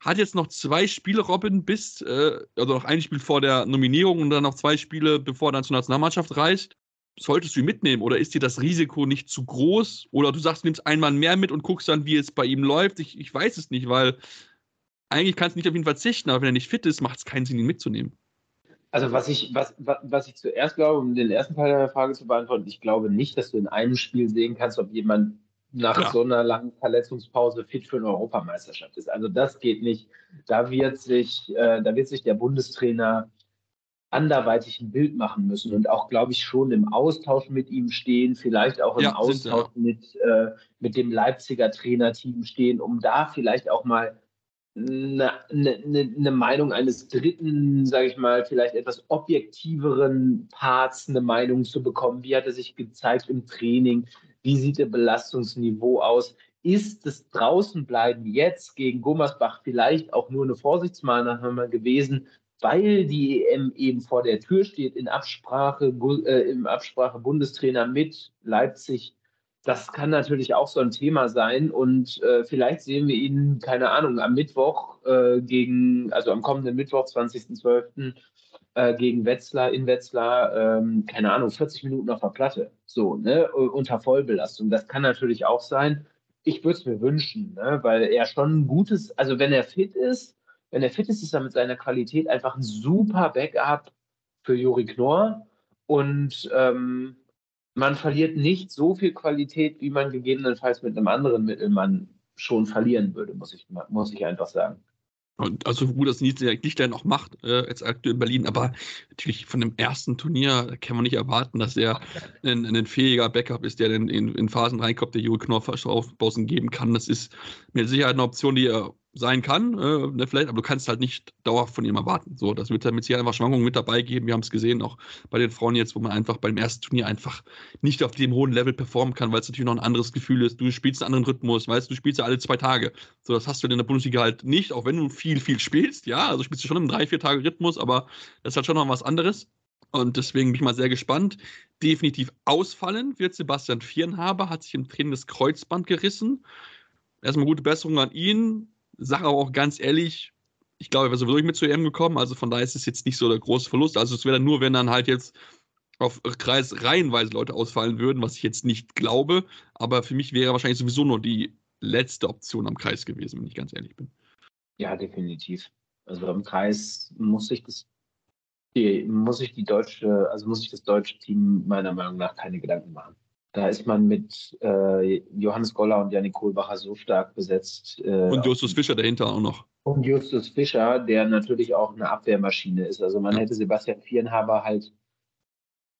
Hat jetzt noch zwei Spiele, Robin, bis, äh, also noch ein Spiel vor der Nominierung und dann noch zwei Spiele, bevor er dann zur Nationalmannschaft reist. Solltest du ihn mitnehmen oder ist dir das Risiko nicht zu groß? Oder du sagst, nimmst einmal mehr mit und guckst dann, wie es bei ihm läuft. Ich, ich weiß es nicht, weil eigentlich kannst du nicht auf ihn verzichten, aber wenn er nicht fit ist, macht es keinen Sinn, ihn mitzunehmen. Also was ich, was, was ich zuerst glaube, um den ersten Teil der Frage zu beantworten, ich glaube nicht, dass du in einem Spiel sehen kannst, ob jemand nach Klar. so einer langen Verletzungspause fit für eine Europameisterschaft ist. Also das geht nicht. Da wird sich, äh, da wird sich der Bundestrainer anderweitig ein Bild machen müssen und auch, glaube ich, schon im Austausch mit ihm stehen, vielleicht auch im ja, Austausch mit, äh, mit dem Leipziger Trainerteam stehen, um da vielleicht auch mal eine, eine, eine Meinung eines dritten, sage ich mal, vielleicht etwas objektiveren Parts, eine Meinung zu bekommen. Wie hat er sich gezeigt im Training? Wie sieht der Belastungsniveau aus? Ist das Draußenbleiben jetzt gegen Gummersbach vielleicht auch nur eine Vorsichtsmaßnahme gewesen, weil die EM eben vor der Tür steht, in Absprache, äh, im Absprache Bundestrainer mit Leipzig das kann natürlich auch so ein Thema sein. Und äh, vielleicht sehen wir ihn, keine Ahnung, am Mittwoch äh, gegen, also am kommenden Mittwoch, 20.12. Äh, gegen Wetzlar, in Wetzlar, ähm, keine Ahnung, 40 Minuten auf der Platte. So, ne, unter Vollbelastung. Das kann natürlich auch sein. Ich würde es mir wünschen, ne, weil er schon ein gutes, also wenn er fit ist, wenn er fit ist, ist er mit seiner Qualität einfach ein super Backup für Juri Knorr. Und ähm, man verliert nicht so viel Qualität, wie man gegebenenfalls mit einem anderen Mittelmann schon verlieren würde, muss ich, muss ich einfach sagen. Und also gut, dass Lichtstein auch macht, äh, jetzt aktuell in Berlin, aber natürlich von dem ersten Turnier kann man nicht erwarten, dass er ein, ein fähiger Backup ist, der in, in, Phasen reinkommt, der Juri Knorr aufbauen geben kann. Das ist mit Sicherheit eine Option, die er sein kann, äh, ne, vielleicht, aber du kannst halt nicht dauerhaft von ihm erwarten. So, das wird damit sicher einfach Schwankungen mit dabei geben. Wir haben es gesehen, auch bei den Frauen jetzt, wo man einfach beim ersten Turnier einfach nicht auf dem hohen Level performen kann, weil es natürlich noch ein anderes Gefühl ist. Du spielst einen anderen Rhythmus, weißt du, spielst ja alle zwei Tage. So, das hast du in der Bundesliga halt nicht, auch wenn du viel, viel spielst, ja, also spielst du schon im drei, vier Tage Rhythmus, aber das ist halt schon noch was anderes. Und deswegen bin ich mal sehr gespannt. Definitiv ausfallen wird Sebastian Vierenhaber, hat sich im Training das Kreuzband gerissen. Erstmal gute Besserung an ihn sage auch ganz ehrlich, ich glaube, er wäre sowieso nicht mit zu EM gekommen, also von daher ist es jetzt nicht so der große Verlust. Also es wäre dann nur, wenn dann halt jetzt auf Kreis reihenweise Leute ausfallen würden, was ich jetzt nicht glaube. Aber für mich wäre wahrscheinlich sowieso nur die letzte Option am Kreis gewesen, wenn ich ganz ehrlich bin. Ja, definitiv. Also am Kreis muss ich das muss ich die deutsche, also muss ich das deutsche Team meiner Meinung nach keine Gedanken machen. Da ist man mit äh, Johannes Goller und Janik Kohlbacher so stark besetzt. Äh, und Justus Fischer dahinter auch noch. Und Justus Fischer, der natürlich auch eine Abwehrmaschine ist. Also man ja. hätte Sebastian Vierenhaber halt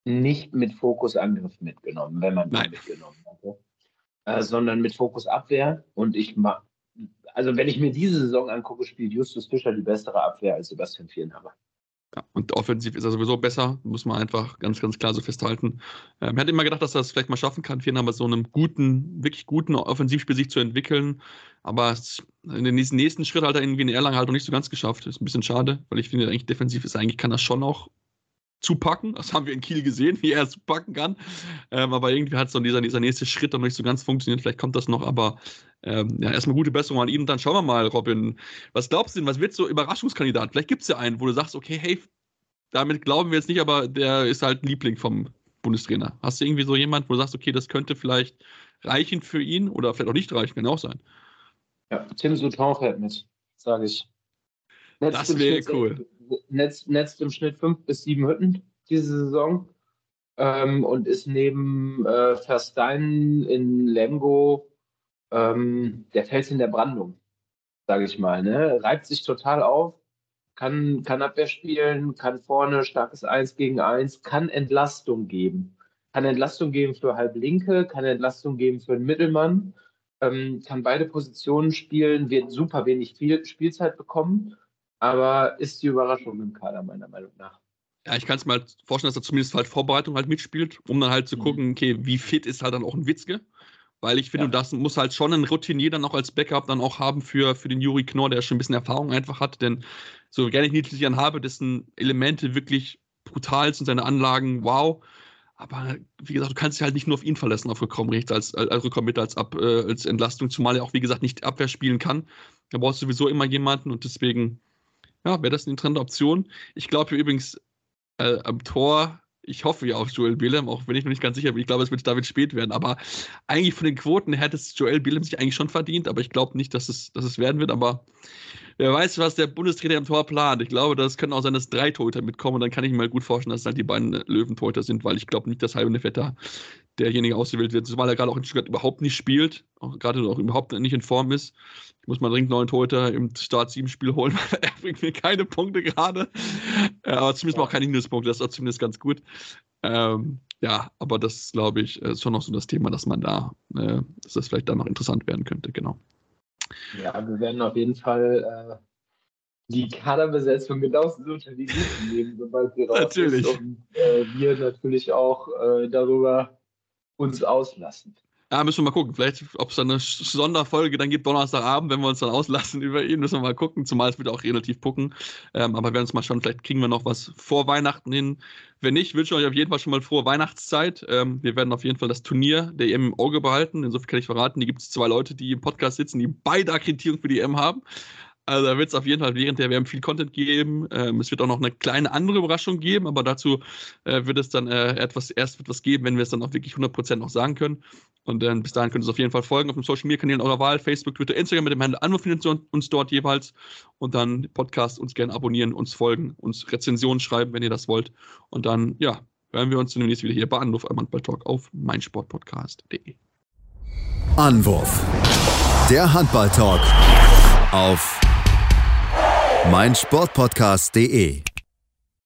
nicht mit Fokusangriff mitgenommen, wenn man ihn mitgenommen hätte, äh, sondern mit Fokus Abwehr. Und ich also wenn ich mir diese Saison angucke, spielt Justus Fischer die bessere Abwehr als Sebastian Vierenhaber. Ja, und offensiv ist er sowieso besser, muss man einfach ganz, ganz klar so festhalten. Ähm, hat immer gedacht, dass er es vielleicht mal schaffen kann, Vieren aber so einem guten, wirklich guten Offensivspiel sich zu entwickeln. Aber in den nächsten Schritt hat er irgendwie in Erlangen halt noch nicht so ganz geschafft. Das ist ein bisschen schade, weil ich finde, eigentlich defensiv ist eigentlich kann er schon auch zupacken. Das haben wir in Kiel gesehen, (laughs) wie er es zupacken kann. Ähm, aber irgendwie hat so dieser, dieser nächste Schritt dann noch nicht so ganz funktioniert. Vielleicht kommt das noch, aber ähm, ja, erstmal gute Besserung an ihn. Und dann schauen wir mal, Robin, was glaubst du denn, was wird so Überraschungskandidat? Vielleicht gibt es ja einen, wo du sagst, okay, hey, damit glauben wir jetzt nicht, aber der ist halt ein Liebling vom Bundestrainer. Hast du irgendwie so jemanden, wo du sagst, okay, das könnte vielleicht reichen für ihn oder vielleicht auch nicht reichen, kann auch sein. Ja, Tim Souton fährt mit, sage ich. Netz das wäre cool. Netz, netzt im Schnitt fünf bis sieben Hütten diese Saison ähm, und ist neben äh, Verstein in Lemgo ähm, der Fels in der Brandung, sage ich mal. Ne? Reibt sich total auf, kann, kann Abwehr spielen, kann vorne starkes Eins gegen Eins, kann Entlastung geben. Kann Entlastung geben für Halblinke, kann Entlastung geben für einen Mittelmann, ähm, kann beide Positionen spielen, wird super wenig Spielzeit bekommen, aber ist die Überraschung im Kader meiner Meinung nach. Ja, ich kann es mir halt vorstellen, dass er zumindest halt Vorbereitung halt mitspielt, um dann halt zu mhm. gucken, okay, wie fit ist halt dann auch ein Witzke. Weil ich finde, ja. das muss halt schon ein Routinier dann auch als Backup dann auch haben für, für den Juri Knorr, der schon ein bisschen Erfahrung einfach hat. Denn so gerne ich niedlich an habe, dessen Elemente wirklich brutal sind, seine Anlagen, wow. Aber wie gesagt, du kannst dich halt nicht nur auf ihn verlassen, auf Rückraum rechts als, als, Rückraum als, Ab, äh, als Entlastung, zumal er auch, wie gesagt, nicht Abwehr spielen kann. Da brauchst du sowieso immer jemanden und deswegen, ja, wäre das eine interessante Option. Ich glaube übrigens, äh, am Tor ich hoffe ja auf Joel Billem, auch wenn ich noch nicht ganz sicher bin. Ich glaube, es wird David spät werden. Aber eigentlich von den Quoten hätte es Joel Billem sich eigentlich schon verdient. Aber ich glaube nicht, dass es, dass es werden wird. Aber wer weiß, was der Bundestrainer im Tor plant. Ich glaube, das können auch sein, dass drei Torhüter mitkommen. Und dann kann ich mir mal gut vorstellen, dass es halt die beiden Löwentorhüter sind, weil ich glaube nicht, dass Halbe Vetter derjenige ausgewählt wird, zumal er gerade auch in Stuttgart überhaupt nicht spielt, auch gerade auch überhaupt nicht in Form ist. Ich muss mal dringend neuen Torhüter im Start 7 Spiel holen, (laughs) weil er bringt mir keine Punkte gerade. Äh, aber zumindest auch keine Minuspunkte, das ist auch zumindest ganz gut. Ähm, ja, aber das glaube ich ist schon noch so das Thema, dass man da, äh, dass das vielleicht da noch interessant werden könnte, genau. Ja, wir werden auf jeden Fall äh, die Kaderbesetzung genauso unter die Lupe nehmen, sobald sie raus natürlich. ist. Und äh, wir natürlich auch äh, darüber uns auslassen. Ja, müssen wir mal gucken. Vielleicht, ob es dann eine Sonderfolge dann gibt, Donnerstagabend, wenn wir uns dann auslassen (laughs) über ihn, müssen wir mal gucken. Zumal es wird auch relativ gucken. Ähm, aber wir werden uns mal schauen, vielleicht kriegen wir noch was vor Weihnachten hin. Wenn nicht, wünsche ich euch auf jeden Fall schon mal frohe Weihnachtszeit. Ähm, wir werden auf jeden Fall das Turnier der EM im Auge behalten. Insofern kann ich verraten, die gibt es zwei Leute, die im Podcast sitzen, die beide Akkreditierung für die EM haben. Also da wird es auf jeden Fall während der WM viel Content geben. Ähm, es wird auch noch eine kleine andere Überraschung geben, aber dazu äh, wird es dann äh, etwas erst etwas geben, wenn wir es dann auch wirklich 100% noch sagen können. Und dann bis dahin könnt ihr uns auf jeden Fall folgen auf den Social Media Kanälen eurer Wahl, Facebook, Twitter, Instagram mit dem Handel Anwurfinanzierung uns dort jeweils und dann Podcast uns gerne abonnieren, uns folgen, uns Rezensionen schreiben, wenn ihr das wollt. Und dann, ja, hören wir uns demnächst wieder hier bei Anruf am Handball-Talk auf meinsportpodcast.de. Anwurf. Der Handball-Talk auf meinsportpodcast.de